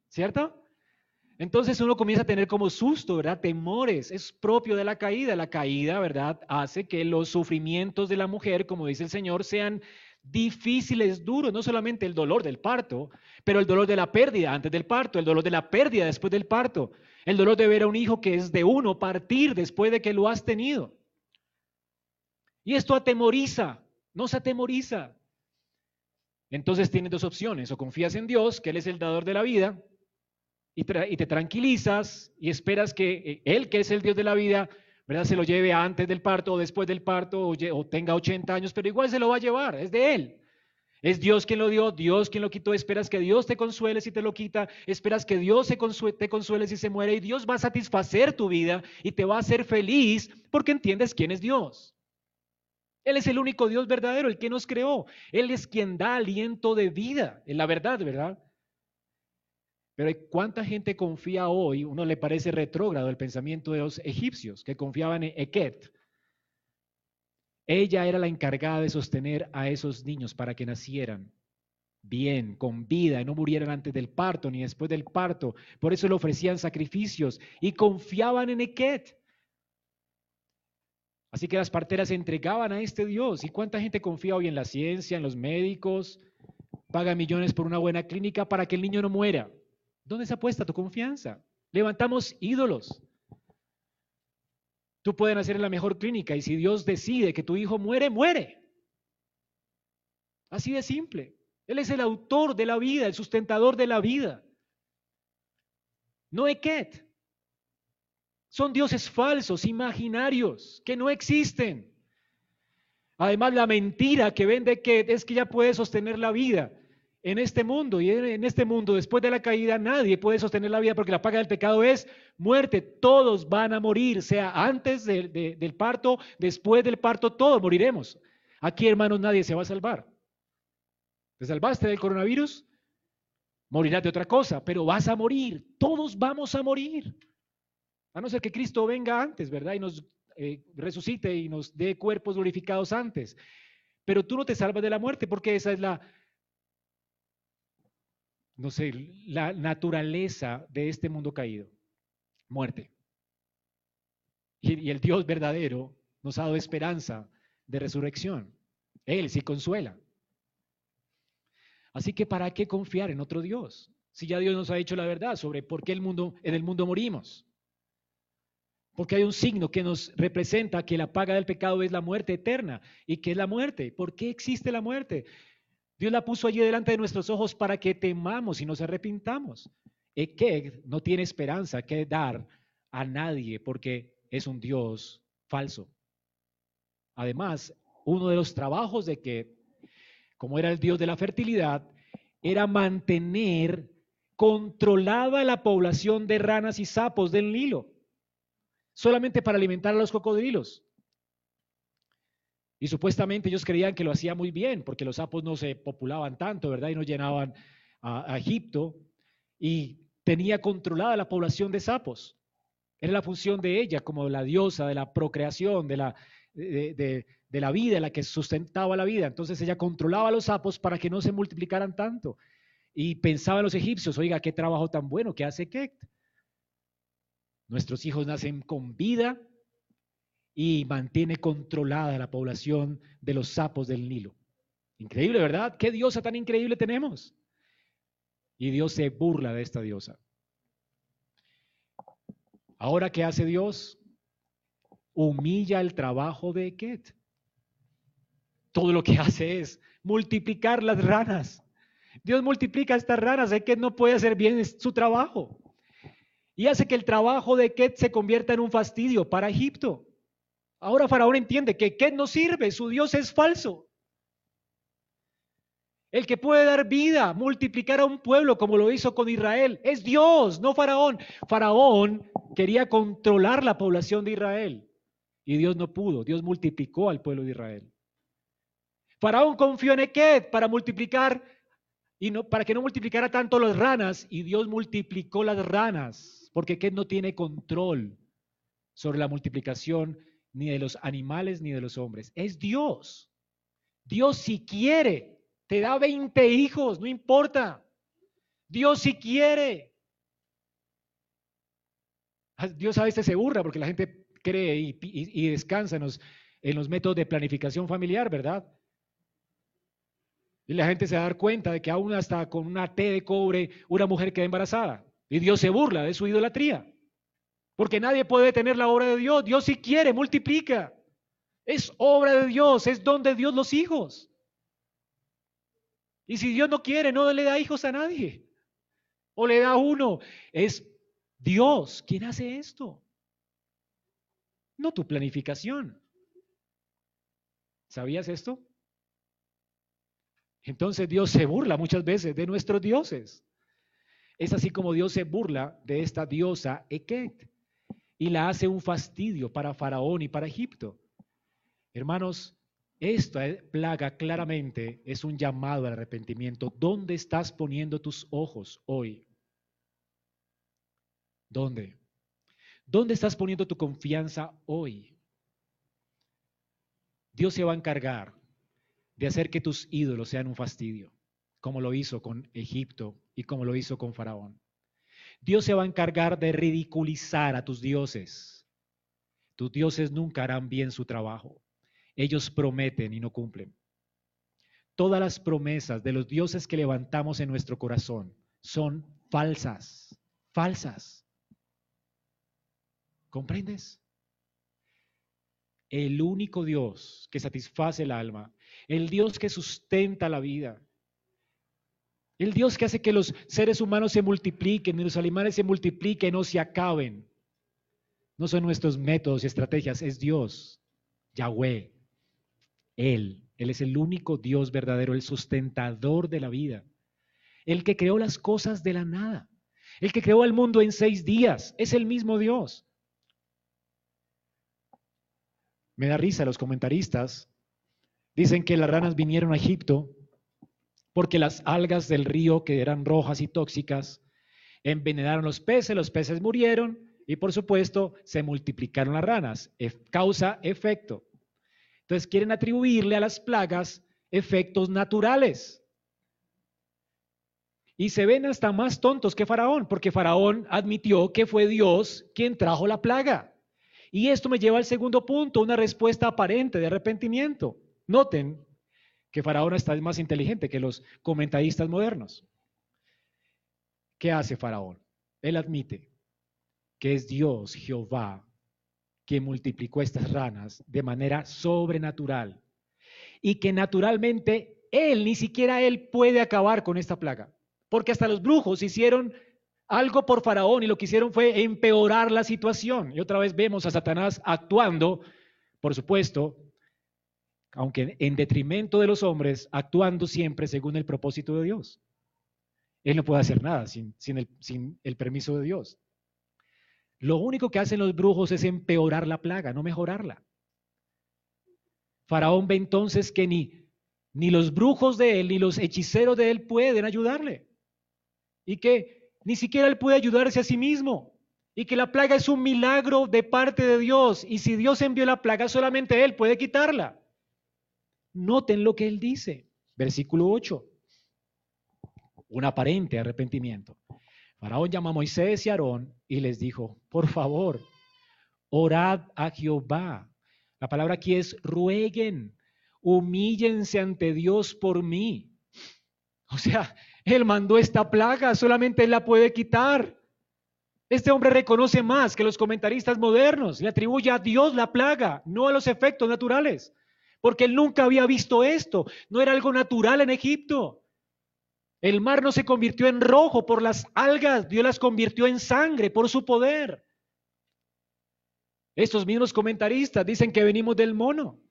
¿cierto? Entonces uno comienza a tener como susto, ¿verdad? Temores, es propio de la caída. La caída, ¿verdad? Hace que los sufrimientos de la mujer, como dice el Señor, sean difíciles, duros, no solamente el dolor del parto, pero el dolor de la pérdida antes del parto, el dolor de la pérdida después del parto, el dolor de ver a un hijo que es de uno partir después de que lo has tenido. Y esto atemoriza, no se atemoriza. Entonces tienes dos opciones, o confías en Dios, que Él es el dador de la vida, y, te tranquilizas y esperas que eh, Él, que es el Dios de la vida, ¿verdad? Se lo lleve antes del parto o después del parto o, tenga 80 años, pero igual se lo va a llevar, es de Él. Es Dios quien lo dio, Dios quien lo quitó. Esperas que Dios te consuele si te lo quita. Esperas que Dios te consuele si se muere. Y Dios va a satisfacer tu vida y te va a hacer feliz porque entiendes quién es Dios. Él es el único Dios verdadero, el que nos creó. Él es quien da aliento de vida, en la verdad, ¿verdad? Pero ¿cuánta gente confía hoy? Uno le parece retrógrado el pensamiento de los egipcios que confiaban en Eket. Ella era la encargada de sostener a esos niños para que nacieran bien, con vida, y no murieran antes del parto ni después del parto. Por eso le ofrecían sacrificios y confiaban en Eket. Así que las parteras se entregaban a este Dios. ¿Y cuánta gente confía hoy en la ciencia, en los médicos, paga millones por una buena clínica para que el niño no muera. ¿Dónde se apuesta tu confianza? Levantamos ídolos. Tú puedes nacer en la mejor clínica y si Dios decide que tu hijo muere, muere. Así de simple. Él es el autor de la vida, el sustentador de la vida. No Eket. Son dioses falsos, imaginarios, que no existen. Además, la mentira que vende que es que ya puede sostener la vida en este mundo. Y en este mundo, después de la caída, nadie puede sostener la vida porque la paga del pecado es muerte. Todos van a morir, sea antes del parto, después del parto, todos moriremos. Aquí, hermanos, nadie se va a salvar. ¿Te salvaste del coronavirus? Morirás de otra cosa, pero vas a morir. Todos vamos a morir. A no ser que Cristo venga antes, ¿verdad? Y nos eh, resucite y nos dé cuerpos glorificados antes. Pero tú no te salvas de la muerte porque esa es la, no sé, la naturaleza de este mundo caído. Muerte. Y, el Dios verdadero nos ha dado esperanza de resurrección. Él sí consuela. Así que ¿para qué confiar en otro Dios? Si ya Dios nos ha dicho la verdad sobre por qué el mundo, en el mundo morimos. Porque hay un signo que nos representa que la paga del pecado es la muerte eterna. ¿Y qué es la muerte? ¿Por qué existe la muerte? Dios la puso allí delante de nuestros ojos para que temamos y nos arrepintamos. que no tiene esperanza que dar a nadie porque es un Dios falso. Además, uno de los trabajos de que como era el dios de la fertilidad, era mantener controlada la población de ranas y sapos del Nilo, solamente para alimentar a los cocodrilos. Y supuestamente ellos creían que lo hacía muy bien, porque los sapos no se populaban tanto, ¿verdad? Y no llenaban a, Egipto. Y tenía controlada la población de sapos. Era la función de ella como la diosa de la procreación, de la, de, de la vida, la que sustentaba la vida. Entonces ella controlaba los sapos para que no se multiplicaran tanto. Y pensaban los egipcios, oiga, qué trabajo tan bueno que hace Ket. Nuestros hijos nacen con vida y mantiene controlada la población de los sapos del Nilo. Increíble, ¿verdad? ¿Qué diosa tan increíble tenemos? Y Dios se burla de esta diosa. Ahora, ¿qué hace Dios? Humilla el trabajo de Ket todo lo que *laughs* hace es multiplicar las ranas. Dios multiplica estas ranas, que no puede hacer bien su trabajo. Y hace que el trabajo de Ket se convierta en un fastidio para Egipto. Ahora Faraón entiende que Ket no sirve, su Dios es falso. El que puede dar vida, multiplicar a un pueblo como lo hizo con Israel, es Dios, no Faraón. Faraón quería controlar la población de Israel y Dios no pudo. Dios multiplicó al pueblo de Israel. Faraón confió en Eket para multiplicar y no, para que no multiplicara tanto las ranas y Dios multiplicó las ranas porque Eket no tiene control sobre la multiplicación ni de los animales ni de los hombres. Es Dios. Dios si quiere, te da 20 hijos, no importa. Dios si quiere. Dios a veces se burla porque la gente cree y, descansa en en los métodos de planificación familiar, ¿verdad? Y la gente se va a dar cuenta de que aún hasta con una T de cobre una mujer queda embarazada. Y Dios se burla de su idolatría. Porque nadie puede detener la obra de Dios. Dios si quiere, multiplica. Es obra de Dios, es don de Dios los hijos. Y si Dios no quiere, no le da hijos a nadie. O le da uno. Es Dios quien hace esto. No tu planificación. ¿Sabías esto? Entonces Dios se burla muchas veces de nuestros dioses. Es así como Dios se burla de esta diosa Eket y la hace un fastidio para Faraón y para Egipto. Hermanos, esta plaga claramente es un llamado al arrepentimiento. ¿Dónde estás poniendo tus ojos hoy? ¿Dónde? ¿Dónde estás poniendo tu confianza hoy? Dios se va a encargar de hacer que tus ídolos sean un fastidio, como lo hizo con Egipto y como lo hizo con Faraón. Dios se va a encargar de ridiculizar a tus dioses. Tus dioses nunca harán bien su trabajo. Ellos prometen y no cumplen. todas las promesas de los dioses que levantamos en nuestro corazón son falsas, falsas. ¿Comprendes? El único Dios que satisface el alma, el Dios que sustenta la vida, el Dios que hace que los seres humanos se multipliquen y los animales se multipliquen o se acaben. No son nuestros métodos y estrategias, es Dios, Yahweh, Él. Él es el único Dios verdadero, el sustentador de la vida, el que creó las cosas de la nada, el que creó el mundo en seis días, es el mismo Dios. Me da risa los comentaristas. Dicen que las ranas vinieron a Egipto porque las algas del río, que eran rojas y tóxicas, envenenaron los peces, los peces murieron y por supuesto se multiplicaron las ranas. Causa, efecto. Entonces quieren atribuirle a las plagas efectos naturales. Y se ven hasta más tontos que Faraón, porque Faraón admitió que fue Dios quien trajo la plaga. Y esto me lleva al segundo punto, una respuesta aparente de arrepentimiento. Noten que Faraón está más inteligente que los comentaristas modernos. ¿Qué hace Faraón? Él admite que es Dios, Jehová, que multiplicó estas ranas de manera sobrenatural y que naturalmente él, ni siquiera él puede acabar con esta plaga, porque hasta los brujos hicieron algo por Faraón y lo que hicieron fue empeorar la situación. Y otra vez vemos a Satanás actuando, por supuesto, aunque en detrimento de los hombres, actuando siempre según el propósito de Dios. Él no puede hacer nada sin, el, permiso de Dios. Lo único que hacen los brujos es empeorar la plaga, no mejorarla. Faraón ve entonces que ni los brujos de él, ni los hechiceros de él pueden ayudarle. Y que ni siquiera él puede ayudarse a sí mismo. Y que la plaga es un milagro de parte de Dios. Y si Dios envió la plaga, solamente él puede quitarla. Noten lo que él dice. Versículo 8. Un aparente arrepentimiento. Faraón llamó a Moisés y Aarón y les dijo, por favor, orad a Jehová. La palabra aquí es rueguen, humíllense ante Dios por mí. O sea, Él mandó esta plaga, solamente Él la puede quitar. Este hombre reconoce más que los comentaristas modernos, le atribuye a Dios la plaga, no a los efectos naturales, porque él nunca había visto esto, no era algo natural en Egipto. El mar no se convirtió en rojo por las algas, Dios las convirtió en sangre por su poder. Estos mismos comentaristas dicen que venimos del mono,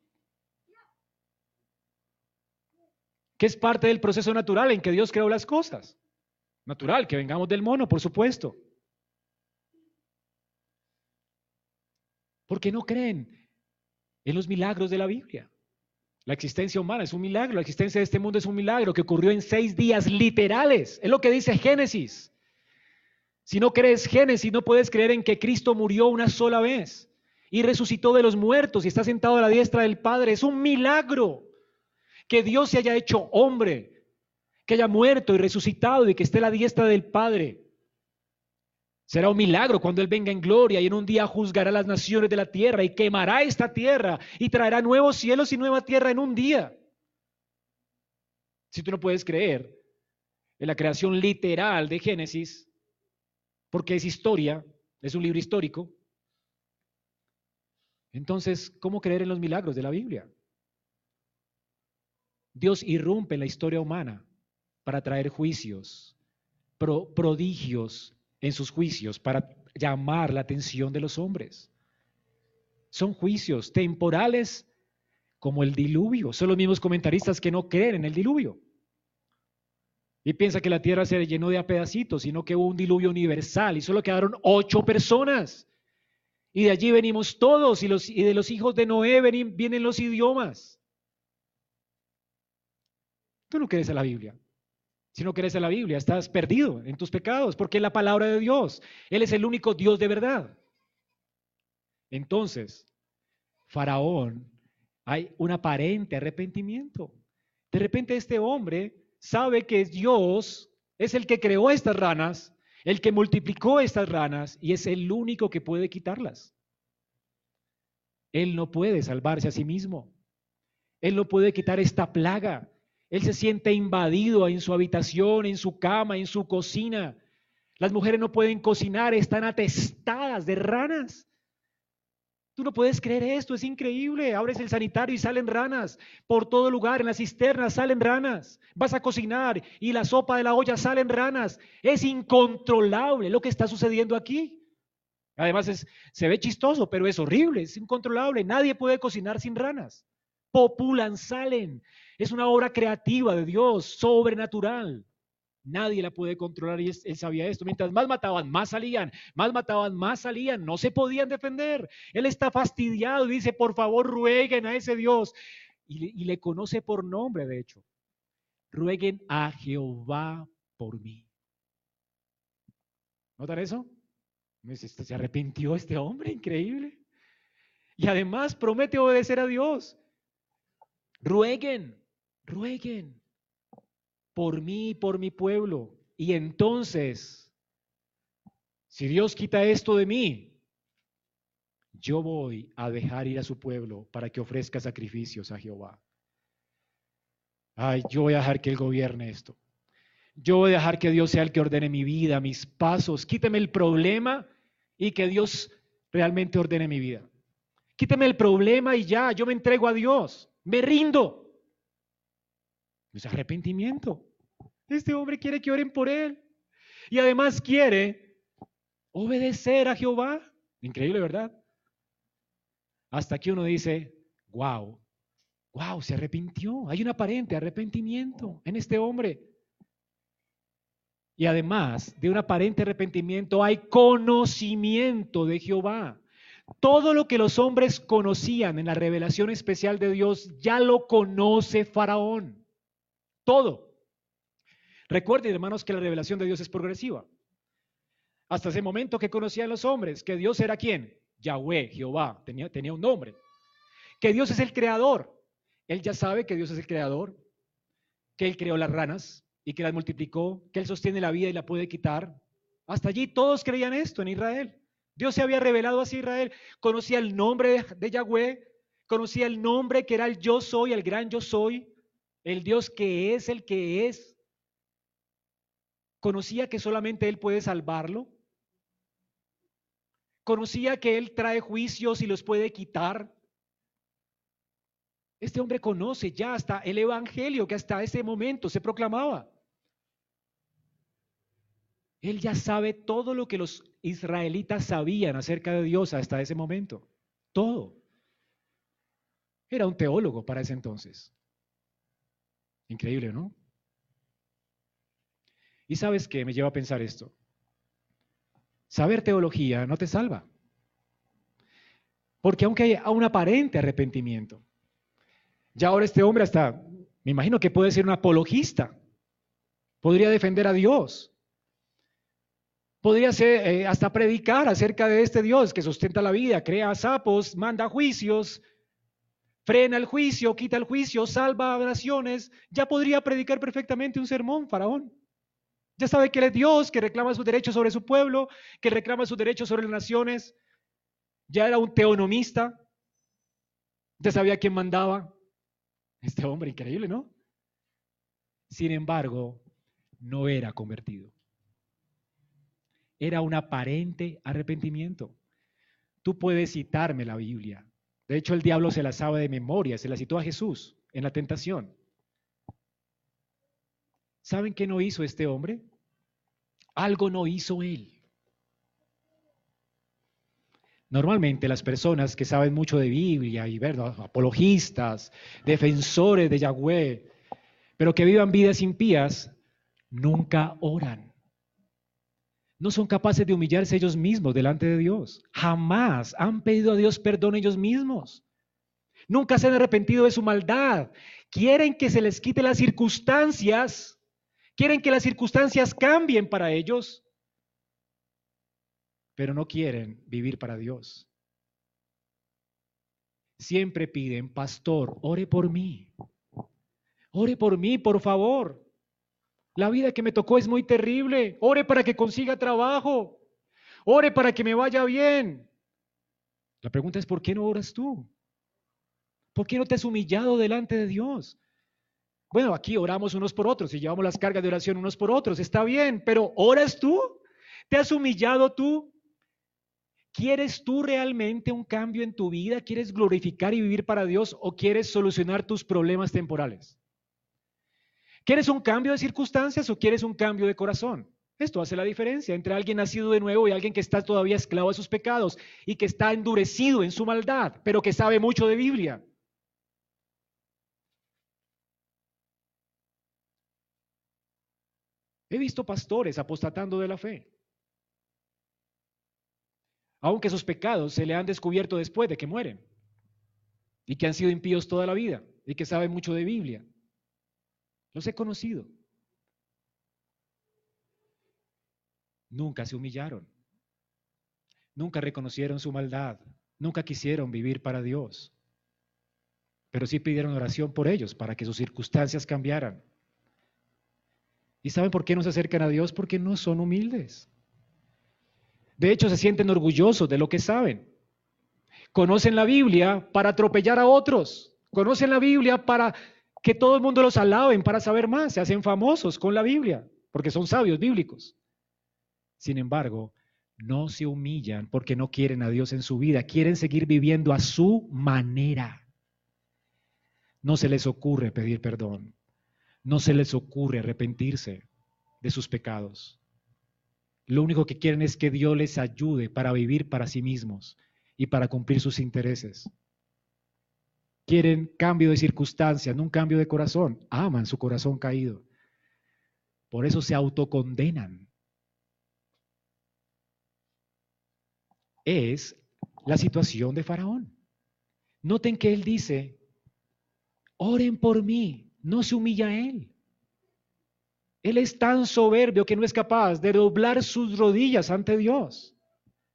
que es parte del proceso natural en que Dios creó las cosas. Natural que vengamos del mono, por supuesto. Porque no creen en los milagros de la Biblia. La existencia humana es un milagro, la existencia de este mundo es un milagro que ocurrió en seis días literales. Es lo que dice Génesis. Si no crees Génesis, no puedes creer en que Cristo murió una sola vez y resucitó de los muertos y está sentado a la diestra del Padre. Es un milagro que Dios se haya hecho hombre, que haya muerto y resucitado y que esté a la diestra del Padre. Será un milagro cuando Él venga en gloria y en un día juzgará las naciones de la tierra y quemará esta tierra y traerá nuevos cielos y nueva tierra en un día. Si tú no puedes creer en la creación literal de Génesis, porque es historia, es un libro histórico, entonces, ¿cómo creer en los milagros de la Biblia? Dios irrumpe en la historia humana para traer juicios, prodigios, en sus juicios para llamar la atención de los hombres. Son juicios temporales como el diluvio. Son los mismos comentaristas que no creen en el diluvio. Y piensa que la tierra se llenó de a pedacitos, sino que hubo un diluvio universal y solo quedaron ocho personas. Y de allí venimos todos y, los, y de los hijos de Noé vienen los idiomas. Tú no crees en la Biblia. Si no crees en la Biblia, estás perdido en tus pecados, porque es la palabra de Dios. Él es el único Dios de verdad. Entonces, Faraón, hay un aparente arrepentimiento. De repente este hombre sabe que Dios es el que creó estas ranas, el que multiplicó estas ranas y es el único que puede quitarlas. Él no puede salvarse a sí mismo. Él no puede quitar esta plaga Él se siente invadido en su habitación, en su cama, en su cocina. Las mujeres no pueden cocinar, están atestadas de ranas. Tú no puedes creer esto, es increíble. Abres el sanitario y salen ranas. Por todo lugar, en las cisternas salen ranas. Vas a cocinar y la sopa de la olla salen ranas. Es incontrolable lo que está sucediendo aquí. Además se ve chistoso, pero es horrible, es incontrolable. Nadie puede cocinar sin ranas. Populan, salen. Es una obra creativa de Dios, sobrenatural. Nadie la puede controlar y él sabía esto. Mientras más mataban, más salían, más mataban, más salían. No se podían defender. Él está fastidiado dice, por favor, rueguen a ese Dios. Y, y le conoce por nombre, de hecho. Rueguen a Jehová por mí. ¿Notan eso? Se arrepintió este hombre, increíble. Y además promete obedecer a Dios. Rueguen, rueguen por mí y por mi pueblo. Y entonces, si Dios quita esto de mí, yo voy a dejar ir a su pueblo para que ofrezca sacrificios a Jehová. Ay, yo voy a dejar que Él gobierne esto. Yo voy a dejar que Dios sea el que ordene mi vida, mis pasos. Quíteme el problema y que Dios realmente ordene mi vida. Quíteme el problema y ya, yo me entrego a Dios. Me rindo. Es arrepentimiento. Este hombre quiere que oren por él. Y además quiere obedecer a Jehová. Increíble, ¿verdad? Hasta que uno dice, wow, wow, se arrepintió. Hay un aparente arrepentimiento en este hombre. Y además de un aparente arrepentimiento hay conocimiento de Jehová. Todo lo que los hombres conocían en la revelación especial de Dios ya lo conoce Faraón. Todo. Recuerden, hermanos, que la revelación de Dios es progresiva. Hasta ese momento que conocían los hombres, que Dios era quién? Yahweh, Jehová, tenía, tenía un nombre. Que Dios es el creador. Él ya sabe que Dios es el creador, que Él creó las ranas y que las multiplicó, que Él sostiene la vida y la puede quitar. Hasta allí todos creían esto en Israel. Dios se había revelado hacia Israel, conocía el nombre de, Yahweh, conocía el nombre que era el yo soy, el gran yo soy, el Dios que es el que es, Conocía que solamente Él puede salvarlo. Conocía que Él trae juicios y los puede quitar. Este hombre conoce ya hasta el Evangelio que hasta ese momento se proclamaba. Él ya sabe todo lo que los israelitas sabían acerca de Dios hasta ese momento. Todo. Era un teólogo para ese entonces. Increíble, ¿no? Y sabes qué me lleva a pensar esto. Saber teología no te salva. Porque aunque hay un aparente arrepentimiento, ya ahora este hombre hasta, me imagino que puede ser un apologista, podría defender a Dios, podría ser, eh, hasta predicar acerca de este Dios que sustenta la vida, crea sapos, manda juicios, frena el juicio, quita el juicio, salva naciones, ya podría predicar perfectamente un sermón, faraón. Ya sabe que Él es Dios, que reclama sus derechos sobre su pueblo, que reclama sus derechos sobre las naciones. Ya era un teonomista. Ya sabía quién mandaba. Este hombre increíble, ¿no? Sin embargo, no era convertido. Era un aparente arrepentimiento. Tú puedes citarme la Biblia. De hecho, el diablo se la sabe de memoria, se la citó a Jesús en la tentación. ¿Saben qué no hizo este hombre? Algo no hizo él. Normalmente las personas que saben mucho de Biblia y apologistas, defensores de Yahweh, pero que vivan vidas impías, nunca oran. No son capaces de humillarse ellos mismos delante de Dios. Jamás han pedido a Dios perdón ellos mismos. Nunca se han arrepentido de su maldad. Quieren que se les quite las circunstancias Quieren que las circunstancias cambien para ellos, pero no quieren vivir para Dios. Siempre piden, pastor, ore por mí. Ore por mí, por favor. La vida que me tocó es muy terrible. Ore para que consiga trabajo. Ore para que me vaya bien. La pregunta es, ¿por qué no oras tú? ¿Por qué no te has humillado delante de Dios? Bueno, aquí oramos unos por otros y llevamos las cargas de oración unos por otros, está bien, pero ¿oras tú? ¿Te has humillado tú? ¿Quieres tú realmente un cambio en tu vida? ¿Quieres glorificar y vivir para Dios o quieres solucionar tus problemas temporales? ¿Quieres un cambio de circunstancias o quieres un cambio de corazón? Esto hace la diferencia entre alguien nacido de nuevo y alguien que está todavía esclavo a sus pecados y que está endurecido en su maldad, pero que sabe mucho de Biblia. He visto pastores apostatando de la fe, aunque sus pecados se le han descubierto después de que mueren y que han sido impíos toda la vida y que saben mucho de Biblia. Los he conocido. Nunca se humillaron. Nunca reconocieron su maldad. Nunca quisieron vivir para Dios. Pero sí pidieron oración por ellos para que sus circunstancias cambiaran. ¿Y saben por qué no se acercan a Dios? Porque no son humildes. De hecho, se sienten orgullosos de lo que saben. Conocen la Biblia para atropellar a otros. Conocen la Biblia para que todo el mundo los alaben, para saber más. Se hacen famosos con la Biblia, porque son sabios bíblicos. Sin embargo, no se humillan porque no quieren a Dios en su vida, quieren seguir viviendo a su manera. No se les ocurre pedir perdón, no se les ocurre arrepentirse de sus pecados. Lo único que quieren es que Dios les ayude para vivir para sí mismos y para cumplir sus intereses. Quieren cambio de circunstancias, no un cambio de corazón. Aman su corazón caído. Por eso se autocondenan es la situación de Faraón. Noten que él dice, oren por mí, no se humilla a él. Él es tan soberbio que no es capaz de doblar sus rodillas ante Dios.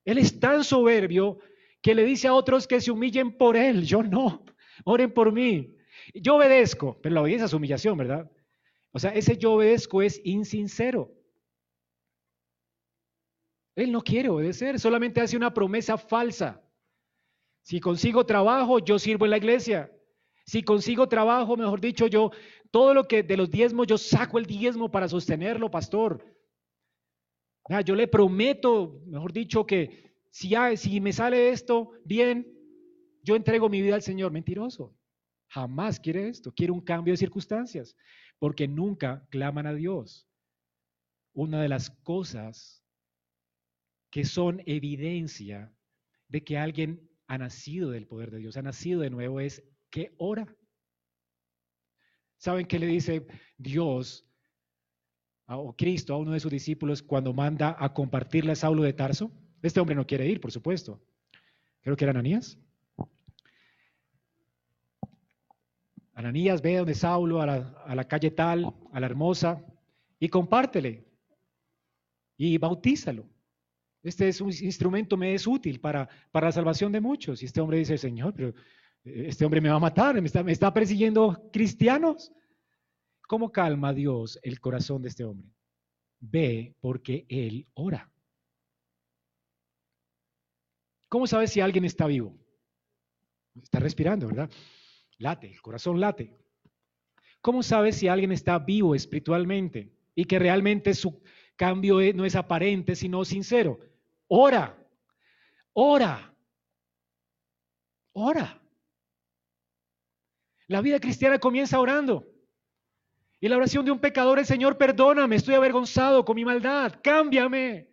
Él es tan soberbio que le dice a otros que se humillen por él. Yo no, oren por mí. Yo obedezco, pero la obediencia es humillación, ¿verdad? O sea, ese yo obedezco es insincero. Él no quiere obedecer, solamente hace una promesa falsa. Si consigo trabajo, yo sirvo en la iglesia. Si consigo trabajo, mejor dicho, yo, todo lo que de los diezmos, yo saco el diezmo para sostenerlo, pastor. yo le prometo, mejor dicho, que si, si me sale esto bien, yo entrego mi vida al Señor. Mentiroso. Jamás quiere esto. Quiere un cambio de circunstancias, porque nunca claman a Dios. Una de las cosas que son evidencia de que alguien ha nacido del poder de Dios, ha nacido de nuevo, es que ora. ¿Saben qué le dice Dios o Cristo a uno de sus discípulos cuando manda a compartirle a Saulo de Tarso? Este hombre no quiere ir, por supuesto. Creo que era Ananías. Ananías ve donde Saulo, a la, a la calle tal, a la hermosa, y compártele. Y bautízalo. Este es un instrumento, me es útil para, para la salvación de muchos. Y este hombre dice, Señor, pero eh, este hombre me va a matar, me está, me está persiguiendo cristianos. ¿Cómo calma Dios el corazón de este hombre? Ve porque él ora. ¿Cómo sabes si alguien está vivo? Está respirando, ¿verdad? Late, el corazón late. ¿Cómo sabes si alguien está vivo espiritualmente y que realmente su cambio no es aparente, sino sincero? Ora, ora, ora. La vida cristiana comienza orando. Y la oración de un pecador es, Señor, perdóname, estoy avergonzado con mi maldad, cámbiame.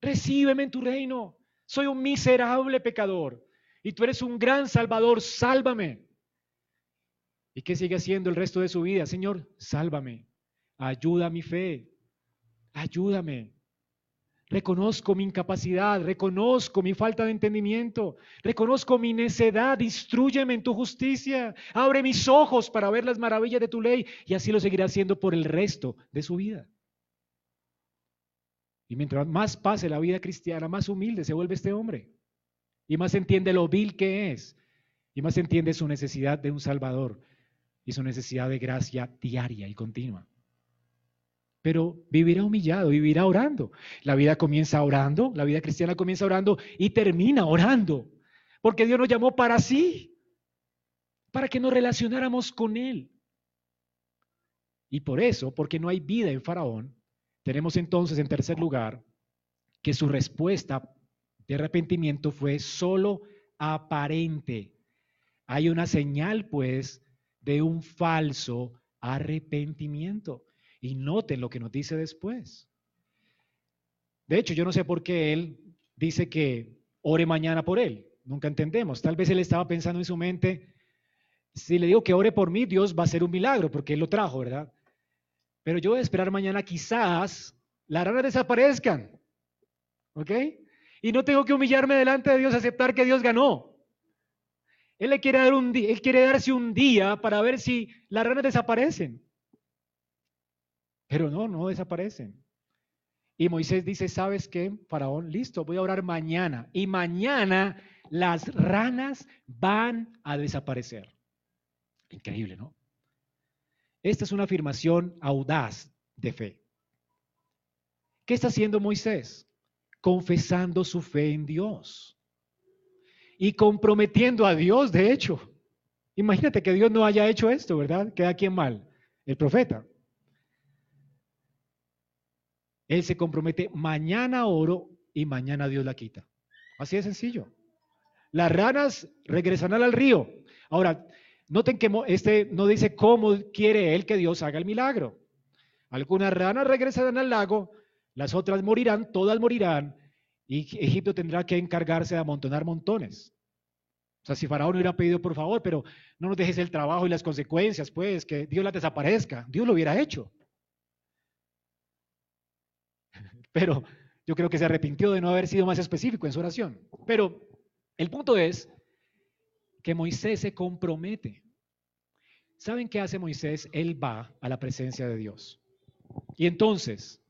Recíbeme en tu reino. Soy un miserable pecador y tú eres un gran salvador, sálvame. ¿Y qué sigue haciendo el resto de su vida? Señor, sálvame. Ayuda a mi fe. Ayúdame. Reconozco mi incapacidad, reconozco mi falta de entendimiento, reconozco mi necedad, instruyeme en tu justicia, abre mis ojos para ver las maravillas de tu ley y así lo seguirá haciendo por el resto de su vida. Y mientras más pase la vida cristiana, más humilde se vuelve este hombre y más entiende lo vil que es y más entiende su necesidad de un Salvador y su necesidad de gracia diaria y continua pero vivirá humillado, vivirá orando. La vida comienza orando, la vida cristiana comienza orando y termina orando, porque Dios nos llamó para sí, para que nos relacionáramos con Él. Y por eso, porque no hay vida en Faraón, tenemos entonces en tercer lugar que su respuesta de arrepentimiento fue solo aparente. Hay una señal, pues, de un falso arrepentimiento. Y noten lo que nos dice después. De hecho, yo no sé por qué él dice que ore mañana por él. Nunca entendemos. Tal vez él estaba pensando en su mente, si le digo que ore por mí, Dios va a hacer un milagro, porque él lo trajo, ¿verdad? Pero yo voy a esperar mañana quizás las ranas desaparezcan. ¿Ok? Y no tengo que humillarme delante de Dios, aceptar que Dios ganó. Él le quiere dar un él quiere darse un día para ver si las ranas desaparecen. Pero no, no desaparecen. Y Moisés dice, ¿sabes qué? Faraón, listo, voy a orar mañana. Y mañana las ranas van a desaparecer. Increíble, ¿no? Esta es una afirmación audaz de fe. ¿Qué está haciendo Moisés? Confesando su fe en Dios y comprometiendo a Dios, de hecho. Imagínate que Dios no haya hecho esto, ¿verdad? ¿Queda quién mal? El profeta. Él se compromete, mañana oro y mañana Dios la quita. Así de sencillo. Las ranas regresarán al río. Ahora, noten que este no dice cómo quiere él que Dios haga el milagro. Algunas ranas regresarán al lago, las otras morirán, todas morirán, y Egipto tendrá que encargarse de amontonar montones. O sea, si Faraón hubiera pedido por favor, pero no nos dejes el trabajo y las consecuencias, pues, que Dios las desaparezca, Dios lo hubiera hecho. *laughs* Pero yo creo que se arrepintió de no haber sido más específico en su oración. Pero el punto es que Moisés se compromete. ¿Saben qué hace Moisés? Él va a la presencia de Dios. Y entonces,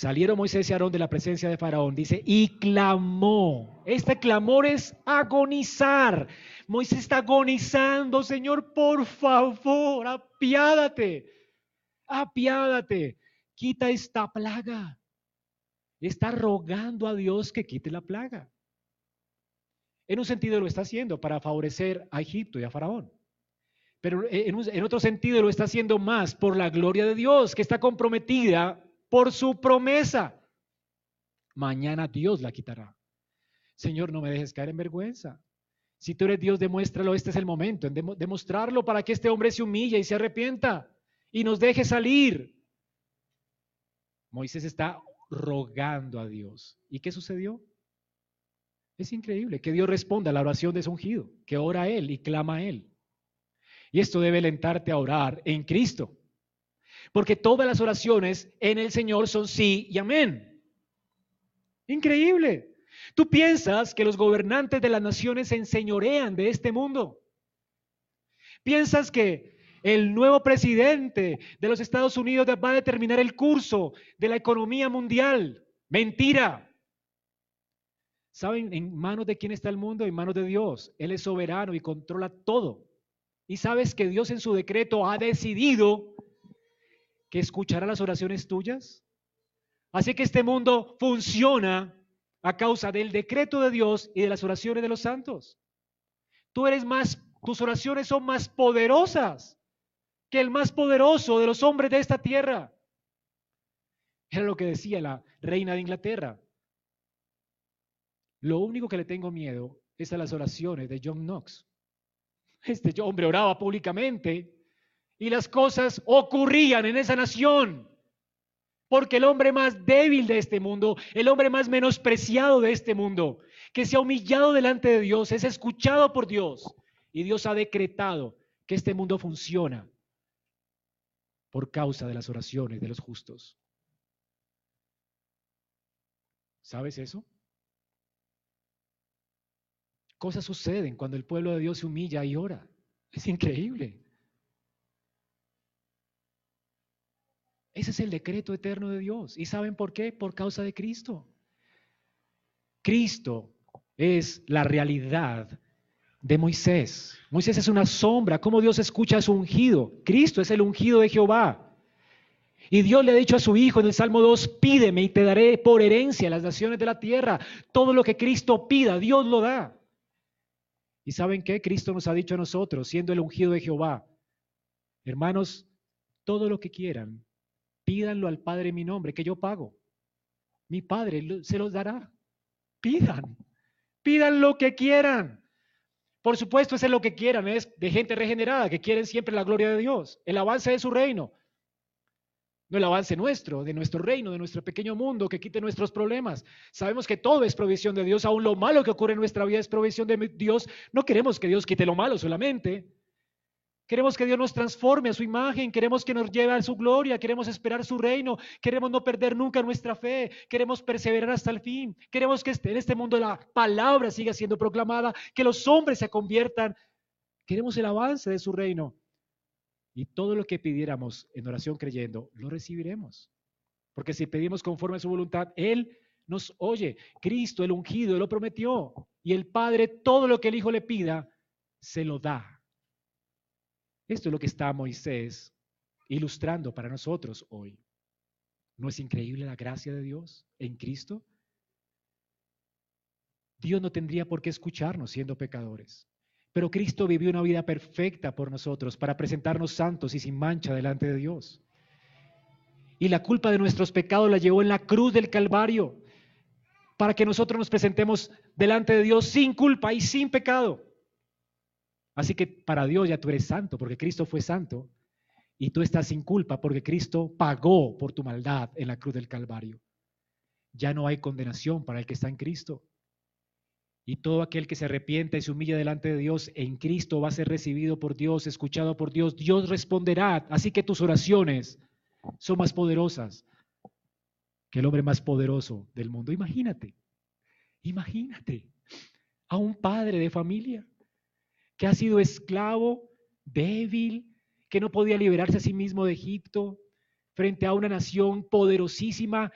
salieron Moisés y Aarón de la presencia de Faraón, dice, y clamó. Este clamor es agonizar. Moisés está agonizando, Señor, por favor, apiádate, apiádate, quita esta plaga. Está rogando a Dios que quite la plaga. En un sentido lo está haciendo para favorecer a Egipto y a Faraón. Pero en, otro sentido lo está haciendo más por la gloria de Dios, que está comprometida por su promesa. Mañana Dios la quitará. Señor, no me dejes caer en vergüenza. Si tú eres Dios, demuéstralo. Este es el momento, en demostrarlo para que este hombre se humille y se arrepienta y nos deje salir. Moisés está rogando a Dios. ¿Y qué sucedió? Es increíble que Dios responda a la oración de su ungido, que ora a Él y clama a Él. Y esto debe alentarte a orar en Cristo. Porque todas las oraciones en el Señor son sí y amén. Increíble. Tú piensas que los gobernantes de las naciones se enseñorean de este mundo. Piensas que el nuevo presidente de los Estados Unidos va a determinar el curso de la economía mundial. Mentira. ¿Saben en manos de quién está el mundo? En manos de Dios. Él es soberano y controla todo. Y sabes que Dios en su decreto ha decidido que escuchará las oraciones tuyas. Así que este mundo funciona a causa del decreto de Dios y de las oraciones de los santos. Tú eres más, tus oraciones son más poderosas que el más poderoso de los hombres de esta tierra. Era lo que decía la reina de Inglaterra. Lo único que le tengo miedo es a las oraciones de John Knox. Este hombre oraba públicamente y las cosas ocurrían en esa nación. Porque el hombre más débil de este mundo, el hombre más menospreciado de este mundo, que se ha humillado delante de Dios, es escuchado por Dios. Y Dios ha decretado que este mundo funciona por causa de las oraciones de los justos. ¿Sabes eso? Cosas suceden cuando el pueblo de Dios se humilla y ora. Es increíble. Ese es el decreto eterno de Dios. ¿Y saben por qué? Por causa de Cristo. Cristo es la realidad de Moisés. Moisés es una sombra. ¿Cómo Dios escucha a su ungido? Cristo es el ungido de Jehová. Y Dios le ha dicho a su Hijo en el Salmo 2, pídeme y te daré por herencia las naciones de la tierra. Todo lo que Cristo pida, Dios lo da. ¿Y saben qué? Cristo nos ha dicho a nosotros, siendo el ungido de Jehová, hermanos, todo lo que quieran, pídanlo al Padre en mi nombre, que yo pago. Mi Padre se los dará. Pidan, pidan lo que quieran. Por supuesto, es lo que quieran, es de gente regenerada, que quieren siempre la gloria de Dios, el avance de su reino. No el avance nuestro, de nuestro reino, de nuestro pequeño mundo, que quite nuestros problemas. Sabemos que todo es provisión de Dios, aún lo malo que ocurre en nuestra vida es provisión de Dios. No queremos que Dios quite lo malo solamente. Queremos que Dios nos transforme a su imagen, queremos que nos lleve a su gloria, queremos esperar su reino, queremos no perder nunca nuestra fe, queremos perseverar hasta el fin, queremos que este, en este mundo la palabra siga siendo proclamada, que los hombres se conviertan, queremos el avance de su reino. Y todo lo que pidiéramos en oración creyendo, lo recibiremos. Porque si pedimos conforme a su voluntad, Él nos oye. Cristo, el ungido, lo prometió. Y el Padre, todo lo que el Hijo le pida, se lo da. Esto es lo que está Moisés ilustrando para nosotros hoy. ¿No es increíble la gracia de Dios en Cristo? Dios no tendría por qué escucharnos siendo pecadores. Pero Cristo vivió una vida perfecta por nosotros para presentarnos santos y sin mancha delante de Dios. Y la culpa de nuestros pecados la llevó en la cruz del Calvario para que nosotros nos presentemos delante de Dios sin culpa y sin pecado. Así que para Dios ya tú eres santo, porque Cristo fue santo, y tú estás sin culpa, porque Cristo pagó por tu maldad en la cruz del Calvario. Ya no hay condenación para el que está en Cristo. Y todo aquel que se arrepienta y se humilla delante de Dios en Cristo va a ser recibido por Dios, escuchado por Dios. Dios responderá. Así que tus oraciones son más poderosas que el hombre más poderoso del mundo. Imagínate, imagínate a un padre de familia que ha sido esclavo, débil, que no podía liberarse a sí mismo de Egipto, frente a una nación poderosísima,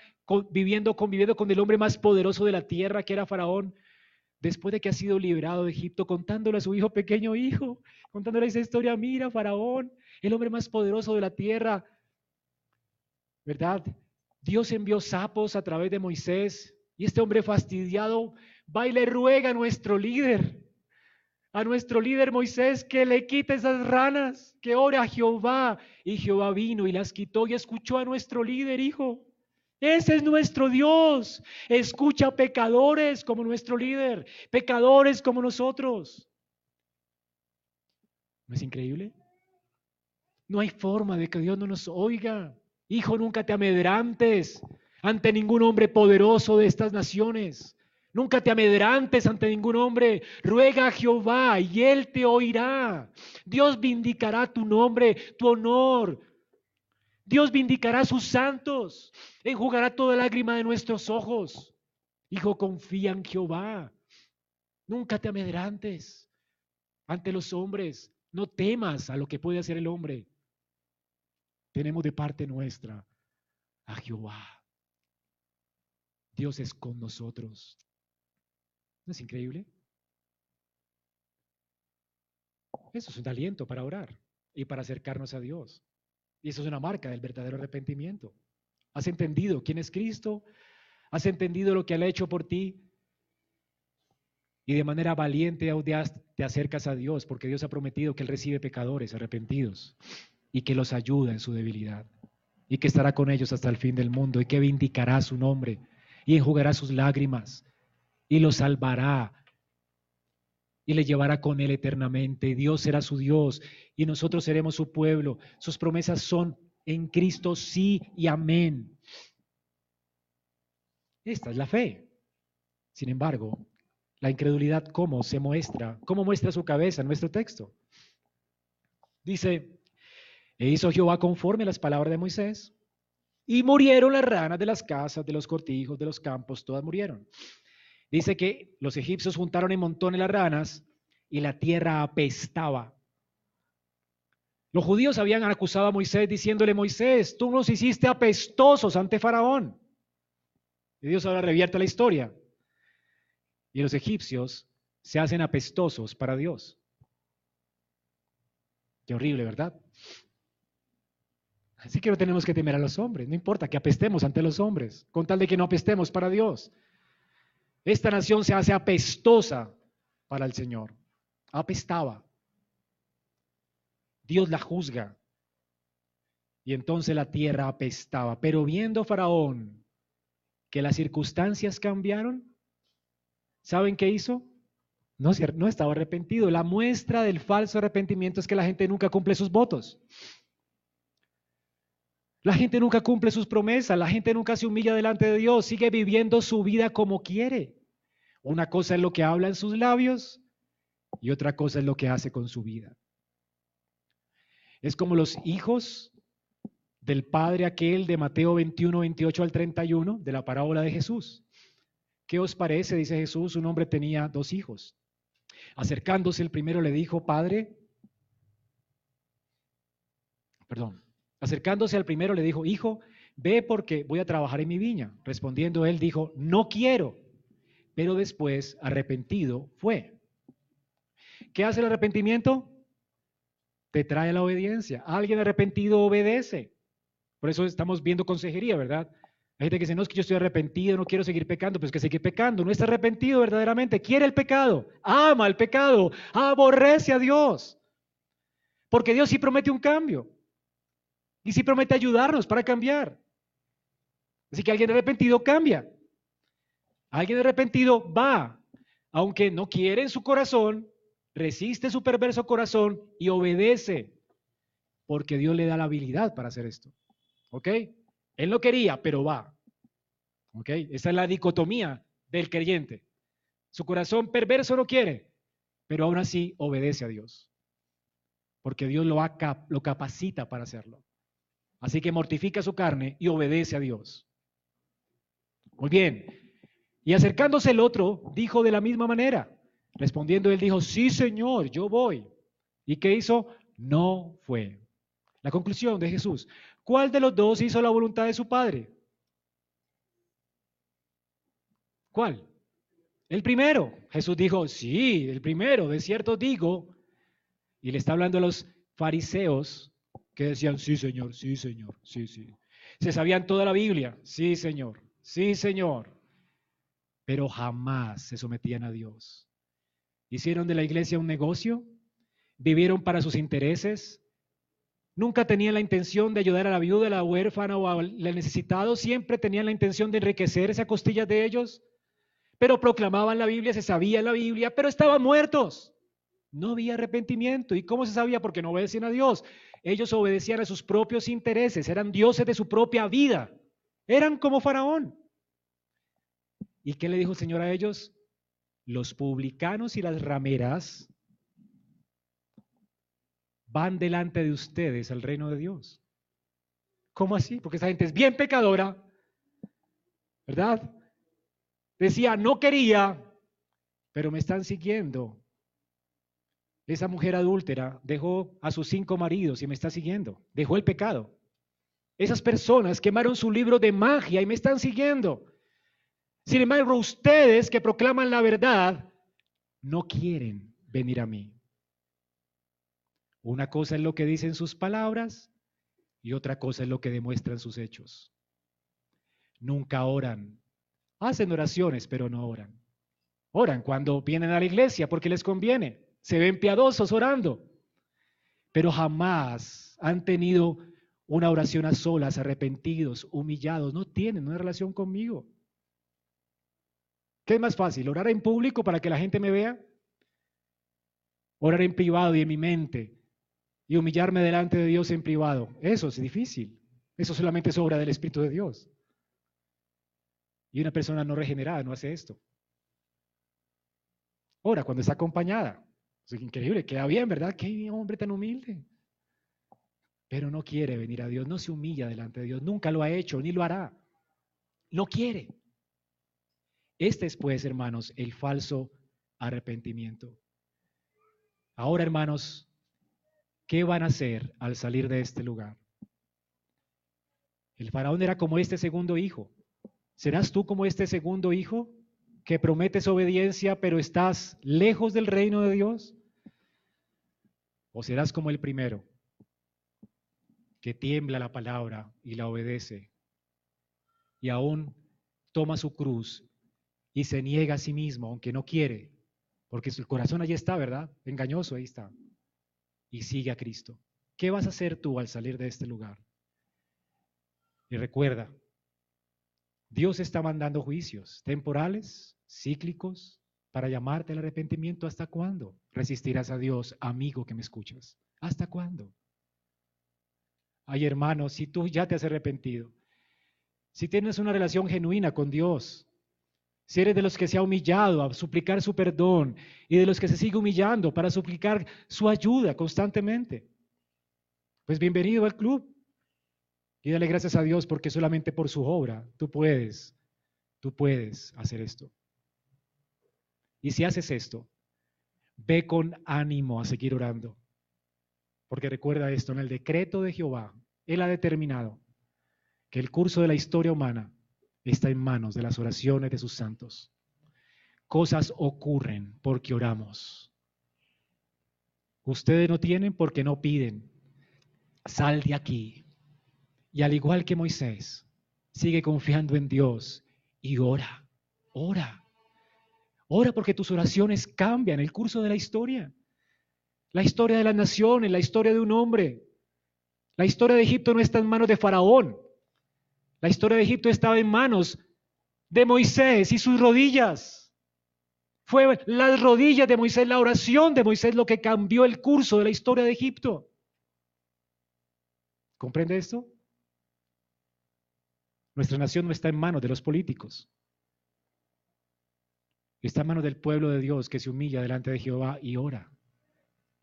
viviendo, conviviendo con el hombre más poderoso de la tierra, que era Faraón, después de que ha sido liberado de Egipto, contándole a su hijo pequeño hijo, contándole esa historia, mira, Faraón, el hombre más poderoso de la tierra, ¿verdad? Dios envió sapos a través de Moisés y este hombre fastidiado va y le ruega a nuestro líder, a nuestro líder Moisés que le quite esas ranas, que ore a Jehová. Y Jehová vino y las quitó y escuchó a nuestro líder, hijo. Ese es nuestro Dios. Escucha a pecadores como nuestro líder, pecadores como nosotros. ¿No es increíble? No hay forma de que Dios no nos oiga. Hijo, nunca te amedrantes ante ningún hombre poderoso de estas naciones. Nunca te amedrantes ante ningún hombre. Ruega a Jehová y Él te oirá. Dios vindicará tu nombre, tu honor. Dios vindicará a sus santos. Enjugará toda lágrima de nuestros ojos. Hijo, confía en Jehová. Nunca te amedrantes ante los hombres. No temas a lo que puede hacer el hombre. Tenemos de parte nuestra a Jehová. Dios es con nosotros. ¿No es increíble? Eso es un aliento para orar y para acercarnos a Dios. Y eso es una marca del verdadero arrepentimiento. ¿Has entendido quién es Cristo? ¿Has entendido lo que Él ha hecho por ti? Y de manera valiente y audaz te acercas a Dios, porque Dios ha prometido que Él recibe pecadores arrepentidos y que los ayuda en su debilidad y que estará con ellos hasta el fin del mundo y que vindicará su nombre y enjugará sus lágrimas y lo salvará y le llevará con él eternamente. Dios será su Dios y nosotros seremos su pueblo. Sus promesas son en Cristo sí y amén. Esta es la fe. Sin embargo, la incredulidad, ¿cómo se muestra? ¿Cómo muestra su cabeza en nuestro texto? Dice, e hizo Jehová conforme a las palabras de Moisés, y murieron las ranas de las casas, de los cortijos, de los campos, todas murieron. Dice que los egipcios juntaron en montones las ranas y la tierra apestaba. Los judíos habían acusado a Moisés diciéndole, Moisés, tú nos hiciste apestosos ante Faraón. Y Dios ahora revierte la historia. Y los egipcios se hacen apestosos para Dios. Qué horrible, ¿verdad? Así que no tenemos que temer a los hombres. No importa que apestemos ante los hombres, con tal de que no apestemos para Dios. Esta nación se hace apestosa para el Señor. Apestaba. Dios la juzga. y entonces la tierra apestaba. Pero viendo Faraón que las circunstancias cambiaron, ¿saben qué hizo? No, no estaba arrepentido. La muestra del falso arrepentimiento es que la gente nunca cumple sus votos. La gente nunca cumple sus promesas, la gente nunca se humilla delante de Dios, sigue viviendo su vida como quiere. Una cosa es lo que habla en sus labios y otra cosa es lo que hace con su vida. Es como los hijos del padre aquel de Mateo 21, 28 al 31, de la parábola de Jesús. ¿Qué os parece? Dice Jesús, un hombre tenía dos hijos. Acercándose el primero le dijo, Padre, perdón, acercándose al primero le dijo, Hijo, ve porque voy a trabajar en mi viña. Respondiendo él dijo, no quiero, pero después arrepentido fue. ¿Qué hace el arrepentimiento? Te trae la obediencia. Alguien arrepentido obedece. Por eso estamos viendo consejería, ¿verdad? Hay gente que dice, no es que yo estoy arrepentido, no quiero seguir pecando, pues que sigue pecando. No está arrepentido verdaderamente, quiere el pecado, ama el pecado, aborrece a Dios. Porque Dios sí promete un cambio. Y sí promete ayudarnos para cambiar. Así que alguien arrepentido cambia. Alguien arrepentido va, aunque no quiere en su corazón, resiste su perverso corazón y obedece, porque Dios le da la habilidad para hacer esto. ¿Ok? Él no quería, pero va. ¿Ok? Esa es la dicotomía del creyente. Su corazón perverso no quiere, pero aún así obedece a Dios. Porque Dios lo, lo capacita para hacerlo. Así que mortifica su carne y obedece a Dios. Muy bien. Y acercándose el otro, dijo de la misma manera. Respondiendo él dijo, sí Señor, yo voy. ¿Y qué hizo? No fue. La conclusión de Jesús. ¿Cuál de los dos hizo la voluntad de su Padre? ¿Cuál? El primero. Jesús dijo, sí, el primero, de cierto digo. Y le está hablando a los fariseos que decían, sí, Señor, sí, Señor, sí, sí. Se sabían toda la Biblia, sí, Señor, sí, Señor. Pero jamás se sometían a Dios. Hicieron de la iglesia un negocio, vivieron para sus intereses, Nunca tenían la intención de ayudar a la viuda, a la huérfana o al necesitado, siempre tenían la intención de enriquecerse a costillas de ellos, pero proclamaban la Biblia, se sabía la Biblia, pero estaban muertos. No había arrepentimiento. ¿Y cómo se sabía? Porque no obedecían a Dios. Ellos obedecían a sus propios intereses, eran dioses de su propia vida, eran como Faraón. ¿Y qué le dijo el Señor a ellos? Los publicanos y las rameras van delante de ustedes al reino de Dios. ¿Cómo así? Porque esa gente es bien pecadora, ¿verdad? Decía, no quería, pero me están siguiendo. Esa mujer adúltera dejó a sus cinco maridos y me está siguiendo. Dejó el pecado. Esas personas quemaron su libro de magia y me están siguiendo. Sin embargo, ustedes que proclaman la verdad, no quieren venir a mí. Una cosa es lo que dicen sus palabras y otra cosa es lo que demuestran sus hechos. Nunca oran. Hacen oraciones, pero no oran. Oran cuando vienen a la iglesia porque les conviene. Se ven piadosos orando. Pero jamás han tenido una oración a solas, arrepentidos, humillados. No tienen una relación conmigo. ¿Qué es más fácil? ¿Orar en público para que la gente me vea? ¿Orar en privado y en mi mente y humillarme delante de Dios en privado. Eso es difícil. Eso solamente es obra del Espíritu de Dios. Y una persona no regenerada no hace esto. Ahora, cuando está acompañada, es increíble, queda bien, ¿verdad? Qué hombre tan humilde. Pero no quiere venir a Dios, no se humilla delante de Dios, nunca lo ha hecho, ni lo hará. No quiere. Este es, pues, hermanos, el falso arrepentimiento. Ahora, hermanos, ¿Qué van a hacer al salir de este lugar? El faraón era como este segundo hijo. ¿Serás tú como este segundo hijo que prometes obediencia pero estás lejos del reino de Dios? ¿O serás como el primero que tiembla la palabra y la obedece y aún toma su cruz y se niega a sí mismo aunque no quiere? Porque su corazón allí está, ¿verdad? Engañoso, ahí está y sigue a Cristo. ¿Qué vas a hacer tú al salir de este lugar? Y recuerda, Dios está mandando juicios temporales, cíclicos, para llamarte al arrepentimiento. ¿Hasta cuándo resistirás a Dios, amigo que me escuchas? ¿Hasta cuándo? Ay, hermano, si tú ya te has arrepentido, si tienes una relación genuina con Dios, si eres de los que se ha humillado a suplicar su perdón y de los que se sigue humillando para suplicar su ayuda constantemente, pues bienvenido al club. Y dale gracias a Dios porque solamente por su obra tú puedes, tú puedes hacer esto. Y si haces esto, ve con ánimo a seguir orando. Porque recuerda esto, en el decreto de Jehová, Él ha determinado que el curso de la historia humana está en manos de las oraciones de sus santos. Cosas ocurren porque oramos. Ustedes no tienen porque no piden. Sal de aquí. Y al igual que Moisés, sigue confiando en Dios y ora, ora. Ora porque tus oraciones cambian el curso de la historia. La historia de las naciones, la historia de un hombre. La historia de Egipto no está en manos de Faraón. La historia de Egipto estaba en manos de Moisés y sus rodillas. Fue las rodillas de Moisés, la oración de Moisés lo que cambió el curso de la historia de Egipto. ¿Comprende esto? Nuestra nación no está en manos de los políticos. Está en manos del pueblo de Dios que se humilla delante de Jehová y ora.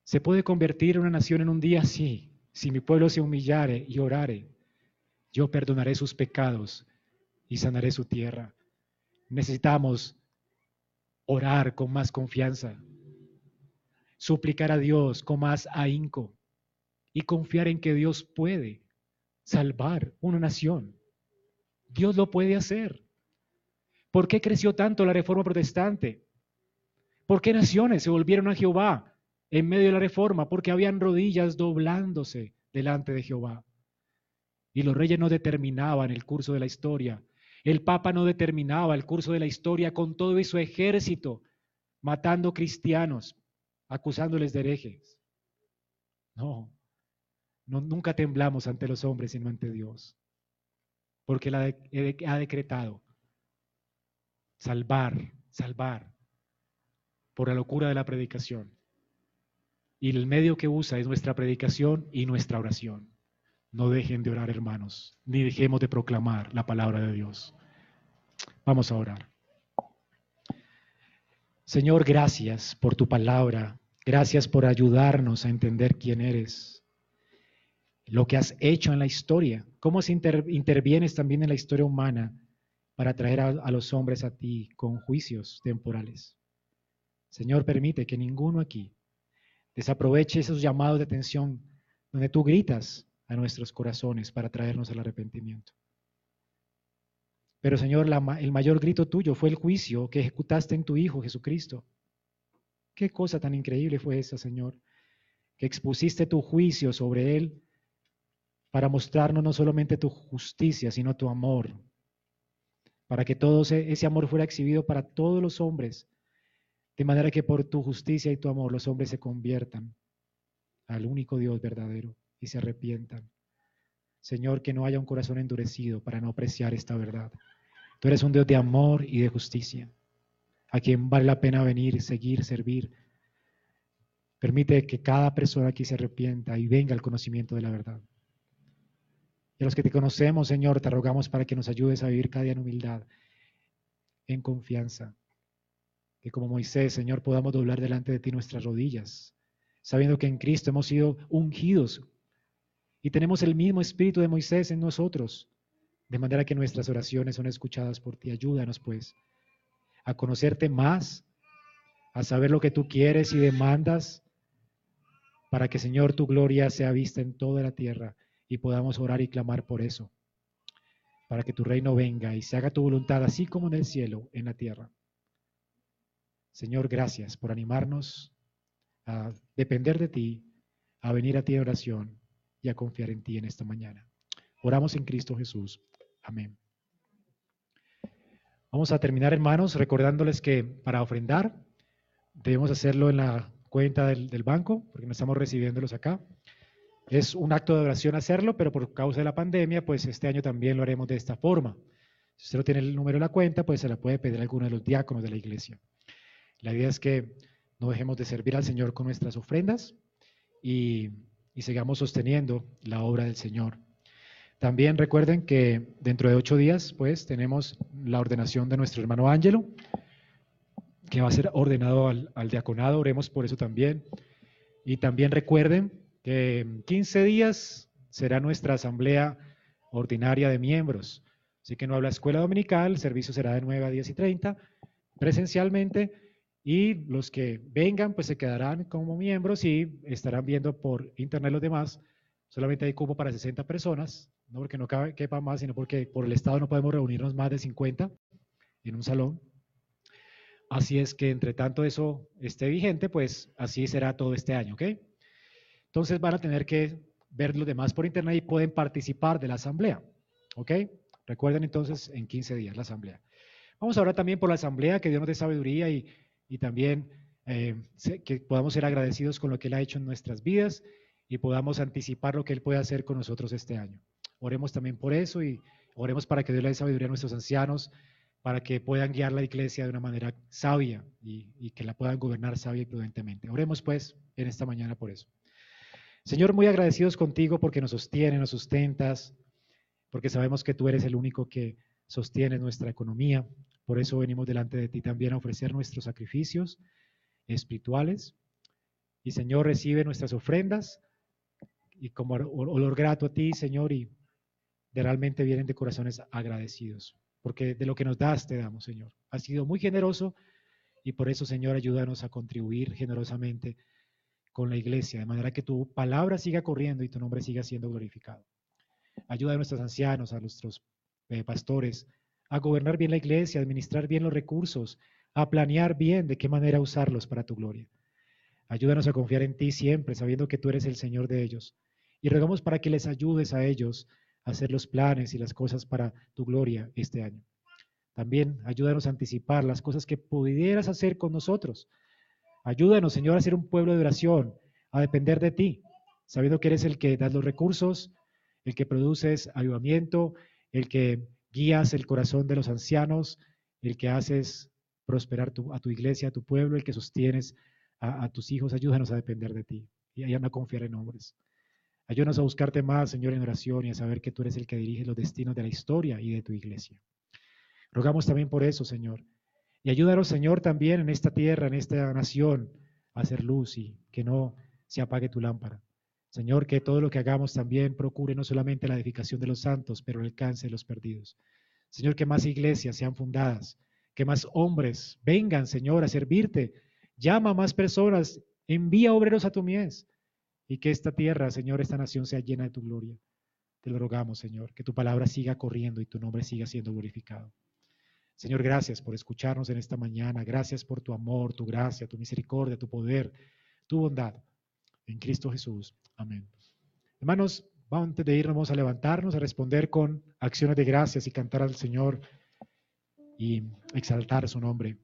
¿Se puede convertir una nación en un día? Sí. Si mi pueblo se humillare y orare, yo perdonaré sus pecados y sanaré su tierra. Necesitamos orar con más confianza, suplicar a Dios con más ahínco y confiar en que Dios puede salvar una nación. Dios lo puede hacer. ¿Por qué creció tanto la reforma protestante? ¿Por qué naciones se volvieron a Jehová en medio de la reforma? Porque habían rodillas doblándose delante de Jehová. Y los reyes no determinaban el curso de la historia. El Papa no determinaba el curso de la historia con todo y su ejército, matando cristianos, acusándoles de herejes. No, no nunca temblamos ante los hombres, sino ante Dios. Porque Él ha decretado salvar, salvar por la locura de la predicación. Y el medio que usa es nuestra predicación y nuestra oración. No dejen de orar, hermanos, ni dejemos de proclamar la palabra de Dios. Vamos a orar. Señor, gracias por tu palabra. Gracias por ayudarnos a entender quién eres, lo que has hecho en la historia, cómo intervienes también en la historia humana para traer a los hombres a ti con juicios temporales. Señor, permite que ninguno aquí desaproveche esos llamados de atención donde tú gritas, a nuestros corazones para traernos al arrepentimiento. Pero Señor, el mayor grito tuyo fue el juicio que ejecutaste en tu Hijo Jesucristo. Qué cosa tan increíble fue esa, Señor, que expusiste tu juicio sobre Él para mostrarnos no solamente tu justicia, sino tu amor, para que todo ese amor fuera exhibido para todos los hombres, de manera que por tu justicia y tu amor los hombres se conviertan al único Dios verdadero y se arrepientan. Señor, que no haya un corazón endurecido para no apreciar esta verdad. Tú eres un Dios de amor y de justicia, a quien vale la pena venir, seguir, servir. Permite que cada persona aquí se arrepienta y venga al conocimiento de la verdad. A los que te conocemos, Señor, te rogamos para que nos ayudes a vivir cada día en humildad, en confianza. Que como Moisés, Señor, podamos doblar delante de ti nuestras rodillas, sabiendo que en Cristo hemos sido ungidos y tenemos el mismo espíritu de Moisés en nosotros, de manera que nuestras oraciones son escuchadas por ti. Ayúdanos, pues, a conocerte más, a saber lo que tú quieres y demandas, para que, Señor, tu gloria sea vista en toda la tierra y podamos orar y clamar por eso, para que tu reino venga y se haga tu voluntad, así como en el cielo, en la tierra. Señor, gracias por animarnos a depender de ti, a venir a ti en oración y a confiar en ti en esta mañana. Oramos en Cristo Jesús. Amén. Vamos a terminar, hermanos, recordándoles que para ofrendar debemos hacerlo en la cuenta del, banco, porque no estamos recibiéndolos acá. Es un acto de oración hacerlo, pero por causa de la pandemia, pues este año también lo haremos de esta forma. Si usted no tiene el número de la cuenta, pues se la puede pedir a alguno de los diáconos de la iglesia. La idea es que no dejemos de servir al Señor con nuestras ofrendas y, sigamos sosteniendo la obra del Señor. También recuerden que dentro de ocho días, pues, tenemos la ordenación de nuestro hermano Ángelo, que va a ser ordenado al, diaconado, oremos por eso también. Y también recuerden que en 15 días será nuestra asamblea ordinaria de miembros. Así que no habla escuela dominical, el servicio será de 9 a 10 y 30 presencialmente y los que vengan pues se quedarán como miembros y estarán viendo por internet los demás. Solamente hay cupo para 60 personas, no porque no quepa más, sino porque por el Estado no podemos reunirnos más de 50 en un salón. Así es que entre tanto eso esté vigente, pues así será todo este año, ¿ok? Entonces van a tener que ver los demás por internet y pueden participar de la asamblea, ¿ok? Recuerden entonces en 15 días la asamblea. Vamos ahora también por la asamblea, que Dios nos dé sabiduría y, y también eh, que podamos ser agradecidos con lo que Él ha hecho en nuestras vidas y podamos anticipar lo que Él puede hacer con nosotros este año. Oremos también por eso y oremos para que Dios le dé sabiduría a nuestros ancianos, para que puedan guiar la iglesia de una manera sabia y, que la puedan gobernar sabia y prudentemente. Oremos pues en esta mañana por eso. Señor, muy agradecidos contigo porque nos sostienes, nos sustentas, porque sabemos que tú eres el único que sostiene nuestra economía. Por eso venimos delante de ti también a ofrecer nuestros sacrificios espirituales. Y Señor, recibe nuestras ofrendas y como olor grato a ti, Señor, y realmente vienen de corazones agradecidos, porque de lo que nos das te damos, Señor. Has sido muy generoso y por eso, Señor, ayúdanos a contribuir generosamente con la iglesia, de manera que tu palabra siga corriendo y tu nombre siga siendo glorificado. Ayuda a nuestros ancianos, a nuestros eh, pastores, a gobernar bien la iglesia, a administrar bien los recursos, a planear bien de qué manera usarlos para tu gloria. Ayúdanos a confiar en ti siempre, sabiendo que tú eres el Señor de ellos. Y rogamos para que les ayudes a ellos hacer los planes y las cosas para tu gloria este año. También ayúdanos a anticipar las cosas que pudieras hacer con nosotros. Ayúdanos, Señor, a ser un pueblo de oración, a depender de ti, sabiendo que eres el que das los recursos, el que produces avivamiento, el que guías el corazón de los ancianos, el que haces prosperar a tu iglesia, a tu pueblo, el que sostienes a, tus hijos. Ayúdanos a depender de ti y a no confiar en hombres. Ayúdanos a buscarte más, Señor, en oración y a saber que tú eres el que dirige los destinos de la historia y de tu iglesia. Rogamos también por eso, Señor. Y ayúdanos, Señor, también en esta tierra, en esta nación, a hacer luz y que no se apague tu lámpara. Señor, que todo lo que hagamos también procure no solamente la edificación de los santos, pero el alcance de los perdidos. Señor, que más iglesias sean fundadas, que más hombres vengan, Señor, a servirte. Llama a más personas, envía obreros a tu mies y que esta tierra, Señor, esta nación sea llena de tu gloria. Te lo rogamos, Señor, que tu palabra siga corriendo y tu nombre siga siendo glorificado. Señor, gracias por escucharnos en esta mañana. Gracias por tu amor, tu gracia, tu misericordia, tu poder, tu bondad. En Cristo Jesús. Amén. Hermanos, antes de irnos, a levantarnos, a responder con acciones de gracias y cantar al Señor y exaltar su nombre.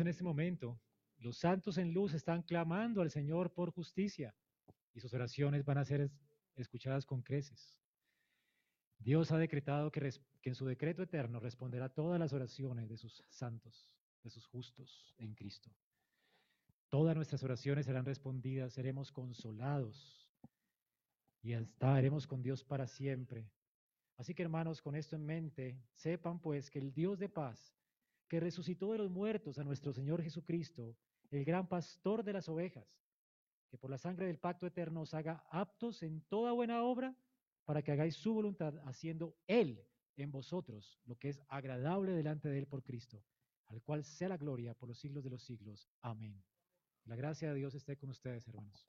En este momento, los santos en luz están clamando al Señor por justicia y sus oraciones van a ser escuchadas con creces. Dios ha decretado que, en su decreto eterno responderá todas las oraciones de sus santos, de sus justos en Cristo. Todas nuestras oraciones serán respondidas, seremos consolados y estaremos con Dios para siempre. Así que hermanos, con esto en mente, sepan pues que el Dios de paz, que resucitó de los muertos a nuestro Señor Jesucristo, el gran pastor de las ovejas, que por la sangre del pacto eterno os haga aptos en toda buena obra para que hagáis su voluntad, haciendo Él en vosotros lo que es agradable delante de Él por Cristo, al cual sea la gloria por los siglos de los siglos. Amén. La gracia de Dios esté con ustedes, hermanos.